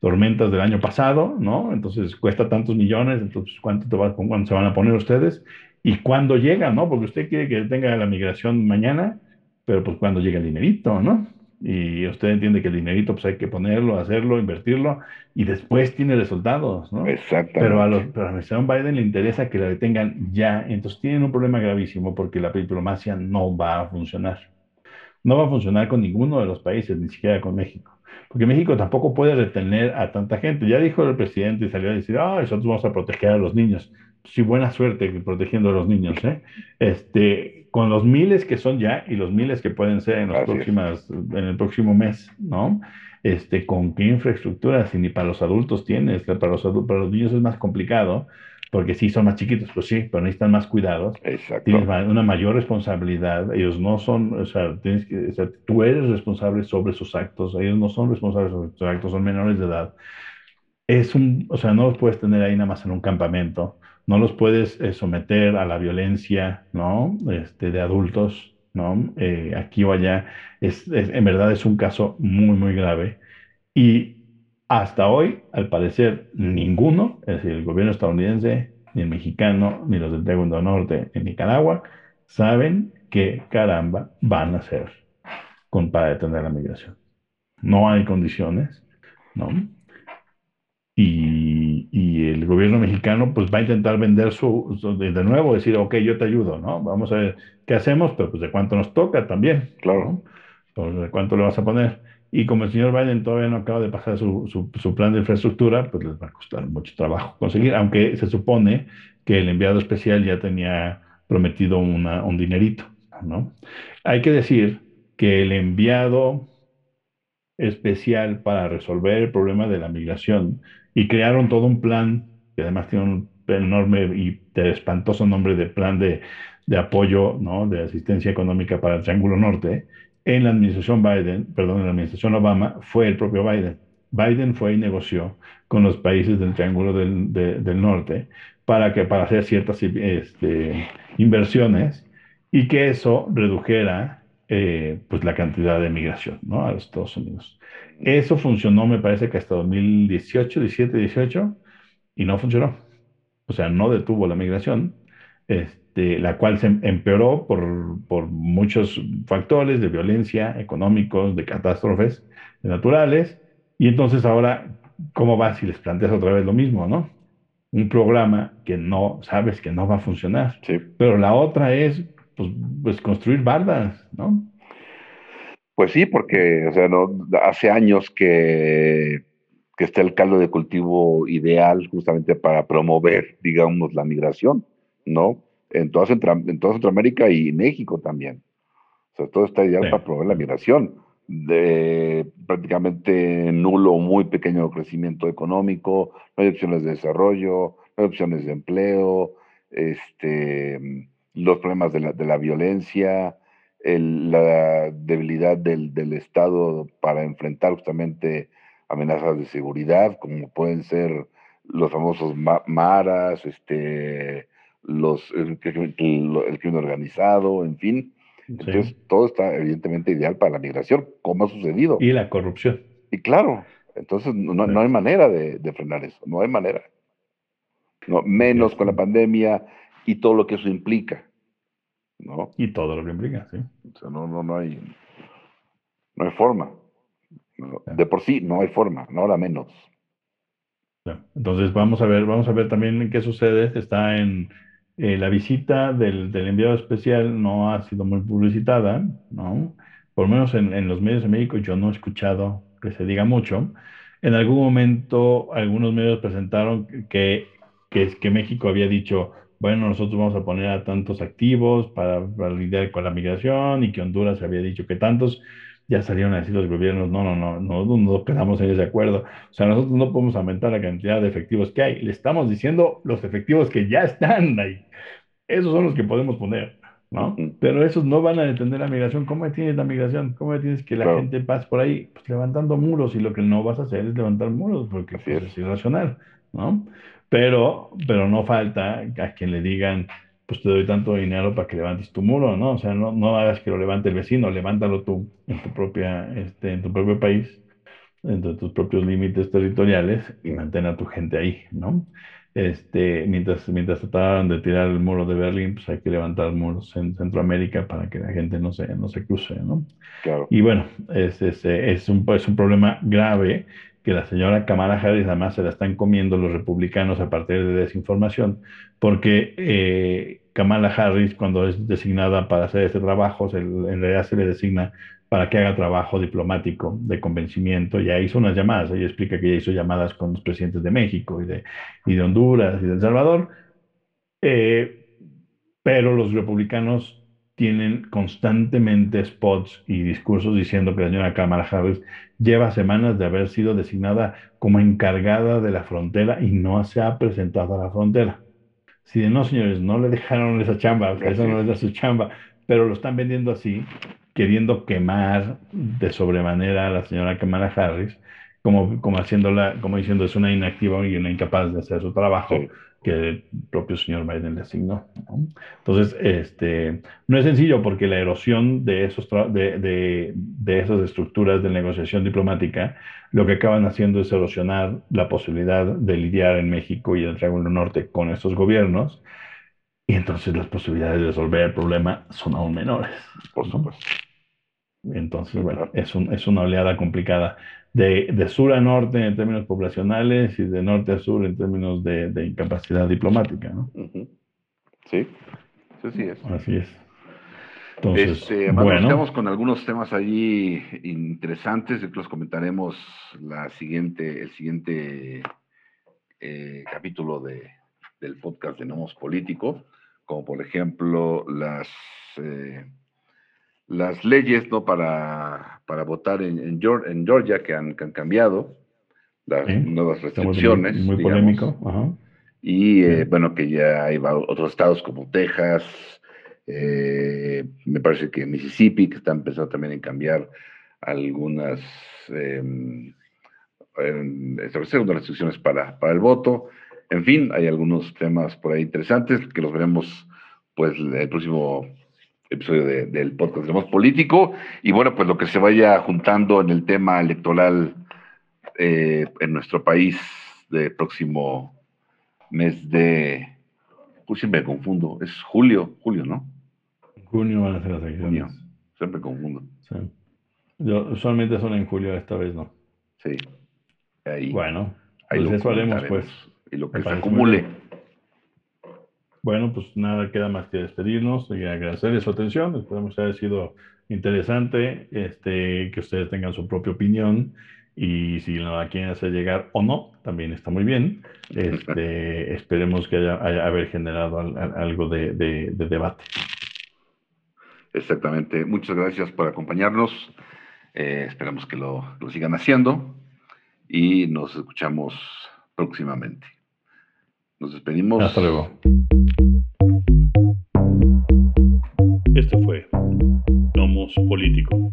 tormentas del año pasado, ¿no? Entonces cuesta tantos millones, entonces ¿cuánto, te va, cuánto se van a poner ustedes? Y cuándo llega, ¿no? Porque usted quiere que tenga la migración mañana, pero pues cuando llega el dinerito, ¿no? Y usted entiende que el dinerito pues hay que ponerlo, hacerlo, invertirlo y después tiene resultados, ¿no? Exactamente. Pero a, los, pero a la administración Biden le interesa que la detengan ya, entonces tienen un problema gravísimo porque la diplomacia no va a funcionar. No va a funcionar con ninguno de los países, ni siquiera con México. Porque México tampoco puede retener a tanta gente. Ya dijo el presidente y salió a decir, ah, nosotros vamos a proteger a los niños. Sí, buena suerte protegiendo a los niños, ¿eh? Este, con los miles que son ya y los miles que pueden ser en, los próximas, en el próximo mes, ¿no? Este, con qué infraestructura, si ni para los adultos tienes, para los, para los niños es más complicado, porque sí son más chiquitos, pues sí, pero necesitan más cuidados. Exacto. Tienes una mayor responsabilidad, ellos no son, o sea, tienes que, o sea, tú eres responsable sobre sus actos, ellos no son responsables sobre sus actos, son menores de edad. Es un, o sea, no los puedes tener ahí nada más en un campamento no los puedes eh, someter a la violencia, ¿no? Este, de adultos, ¿no? Eh, aquí o allá. Es, en verdad es un caso muy, muy grave. Y hasta hoy, al parecer, ninguno, es decir, el gobierno estadounidense, ni el mexicano, ni los del Segundo Norte en Nicaragua, saben qué caramba van a hacer con, para detener la migración. No hay condiciones, ¿no? Y, y, el gobierno mexicano pues va a intentar vender su, de nuevo, decir, ok, yo te ayudo, ¿no? Vamos a ver qué hacemos, pero pues de cuánto nos toca también. Claro. Pues, de cuánto le vas a poner. Y como el señor Biden todavía no acaba de pasar su, su, su, plan de infraestructura, pues les va a costar mucho trabajo conseguir, aunque se supone que el enviado especial ya tenía prometido una, un dinerito, ¿no? Hay que decir que el enviado especial para resolver el problema de la migración y crearon todo un plan, que además tiene un enorme y espantoso nombre de plan de, de apoyo, ¿no? de asistencia económica para el Triángulo Norte, en la administración Biden, perdón, en la administración Obama, fue el propio Biden. Biden fue y negoció con los países del Triángulo del, del Norte para, que, para hacer ciertas este, inversiones y que eso redujera eh, pues la cantidad de migración ¿no? a los Estados Unidos. Eso funcionó, me parece que hasta 2018, 17, 18, y no funcionó. O sea, no detuvo la migración, este, la cual se empeoró por, por muchos factores de violencia, económicos, de catástrofes naturales. Y entonces ahora, ¿cómo va si les planteas otra vez lo mismo, no? Un programa que no sabes que no va a funcionar. Sí. Pero la otra es, pues, pues construir bardas, ¿no? Pues sí, porque o sea, no, hace años que, que, está el caldo de cultivo ideal justamente para promover, digamos, la migración, ¿no? En toda, en toda Centroamérica y México también. O sea, todo está ideal para promover la migración. De prácticamente nulo o muy pequeño crecimiento económico, no hay opciones de desarrollo, no hay opciones de empleo, este, los problemas de la, de la violencia, la debilidad del, del, Estado para enfrentar justamente amenazas de seguridad, como pueden ser los famosos maras, este, los, el, el, crimen organizado, en fin. Entonces, todo está evidentemente ideal para la migración, como ha sucedido. Y la corrupción. Y claro. Entonces, no, no hay manera de, frenar eso, no hay manera. No, menos con la pandemia y todo lo que eso implica. ¿no? Y todo lo que implica, sí. O sea, no, no, no hay, no hay forma. De por sí no hay forma, no ahora menos. Entonces vamos a ver, vamos a ver también qué sucede. Está en eh, la visita del, del, enviado especial no ha sido muy publicitada, ¿no? Por lo menos en, en, los medios de México yo no he escuchado que se diga mucho. En algún momento algunos medios presentaron que, que, que México había dicho, bueno, nosotros vamos a poner a tantos activos para, lidiar con la migración y que Honduras había dicho que tantos ya salieron a decir los gobiernos, no, no, no, no, no quedamos en ese acuerdo. O sea, nosotros no podemos aumentar la cantidad de efectivos que hay. Le estamos diciendo los efectivos que ya están ahí. Esos son los que podemos poner, ¿no? Pero esos no van a detener la migración. ¿Cómo detienes la migración? ¿Cómo detienes que la gente pase por ahí? Pues levantando muros y lo que no vas a hacer es levantar muros porque pues, es irracional, ¿no? Pero, pero no falta a quien le digan, pues te doy tanto dinero para que levantes tu muro, ¿no? O sea, no, no hagas que lo levante el vecino, levántalo tú en tu propia, este, en tu propio país, dentro de tus propios límites territoriales y mantén a tu gente ahí, ¿no? Este, mientras, mientras trataban de tirar el muro de Berlín, pues hay que levantar muros en Centroamérica para que la gente no se, no se cruce, ¿no? Claro. Y bueno, es, es, es, un, es un problema grave que la señora Kamala Harris además se la están comiendo los republicanos a partir de desinformación, porque eh, Kamala Harris, cuando es designada para hacer este trabajo, en realidad se le designa para que haga trabajo diplomático de convencimiento. Ya hizo unas llamadas, ella explica que ya hizo llamadas con los presidentes de México y de, y de Honduras y de El Salvador, eh, pero los republicanos tienen constantemente spots y discursos diciendo que la señora Kamala Harris lleva semanas de haber sido designada como encargada de la frontera y no se ha presentado a la frontera. Si de no, señores, no le dejaron esa chamba, eso no es de su chamba, pero lo están vendiendo así, queriendo quemar de sobremanera a la señora Kamala Harris, como, como haciéndola, como diciendo es una inactiva y una incapaz de hacer su trabajo que el propio señor Biden le asignó. Entonces, este, no es sencillo porque la erosión de, esos de, de, de, esas estructuras de negociación diplomática lo que acaban haciendo es erosionar la posibilidad de lidiar en México y en el Triángulo Norte con estos gobiernos. Y entonces las posibilidades de resolver el problema son aún menores. Por supuesto. Entonces, bueno, es, un, es una oleada complicada de, de, sur a norte en términos poblacionales y de norte a sur en términos de, de incapacidad diplomática, ¿no? Sí, sí, es. Así es. Entonces, este, bueno. estamos con algunos temas allí interesantes, que los comentaremos la siguiente, el siguiente eh, capítulo de, del podcast de Nomos Político, como por ejemplo las... Eh, las leyes ¿no? para, para votar en, en, Georgia que han, cambiado, las nuevas restricciones. Muy, polémico. Y eh, bueno, que ya hay otros estados como Texas, eh, me parece que Mississippi, que están empezando también a cambiar algunas, eh, establecer unas restricciones para, para el voto. En fin, hay algunos temas por ahí interesantes que los veremos pues el próximo episodio del podcast de Político. Y bueno, pues lo que se vaya juntando en el tema electoral eh, en nuestro país del próximo mes de. Pues siempre me confundo, es julio, julio, ¿no? Junio van a ser las elecciones. Junio, siempre confundo. Sí. Yo, usualmente son en julio, esta vez no. Sí. Ahí, bueno, ahí pues eso haremos, pues. Y lo que se acumule. Bueno, pues nada queda más que despedirnos y agradecerles su atención. Esperamos que haya sido interesante, este, que ustedes tengan su propia opinión y si la quieren hacer llegar o no, también está muy bien. Este, esperemos que haya, haber generado algo de, debate. Exactamente. Muchas gracias por acompañarnos. Eh, esperamos que lo sigan haciendo y nos escuchamos próximamente. Nos despedimos. Hasta luego. Este fue Nomos Político.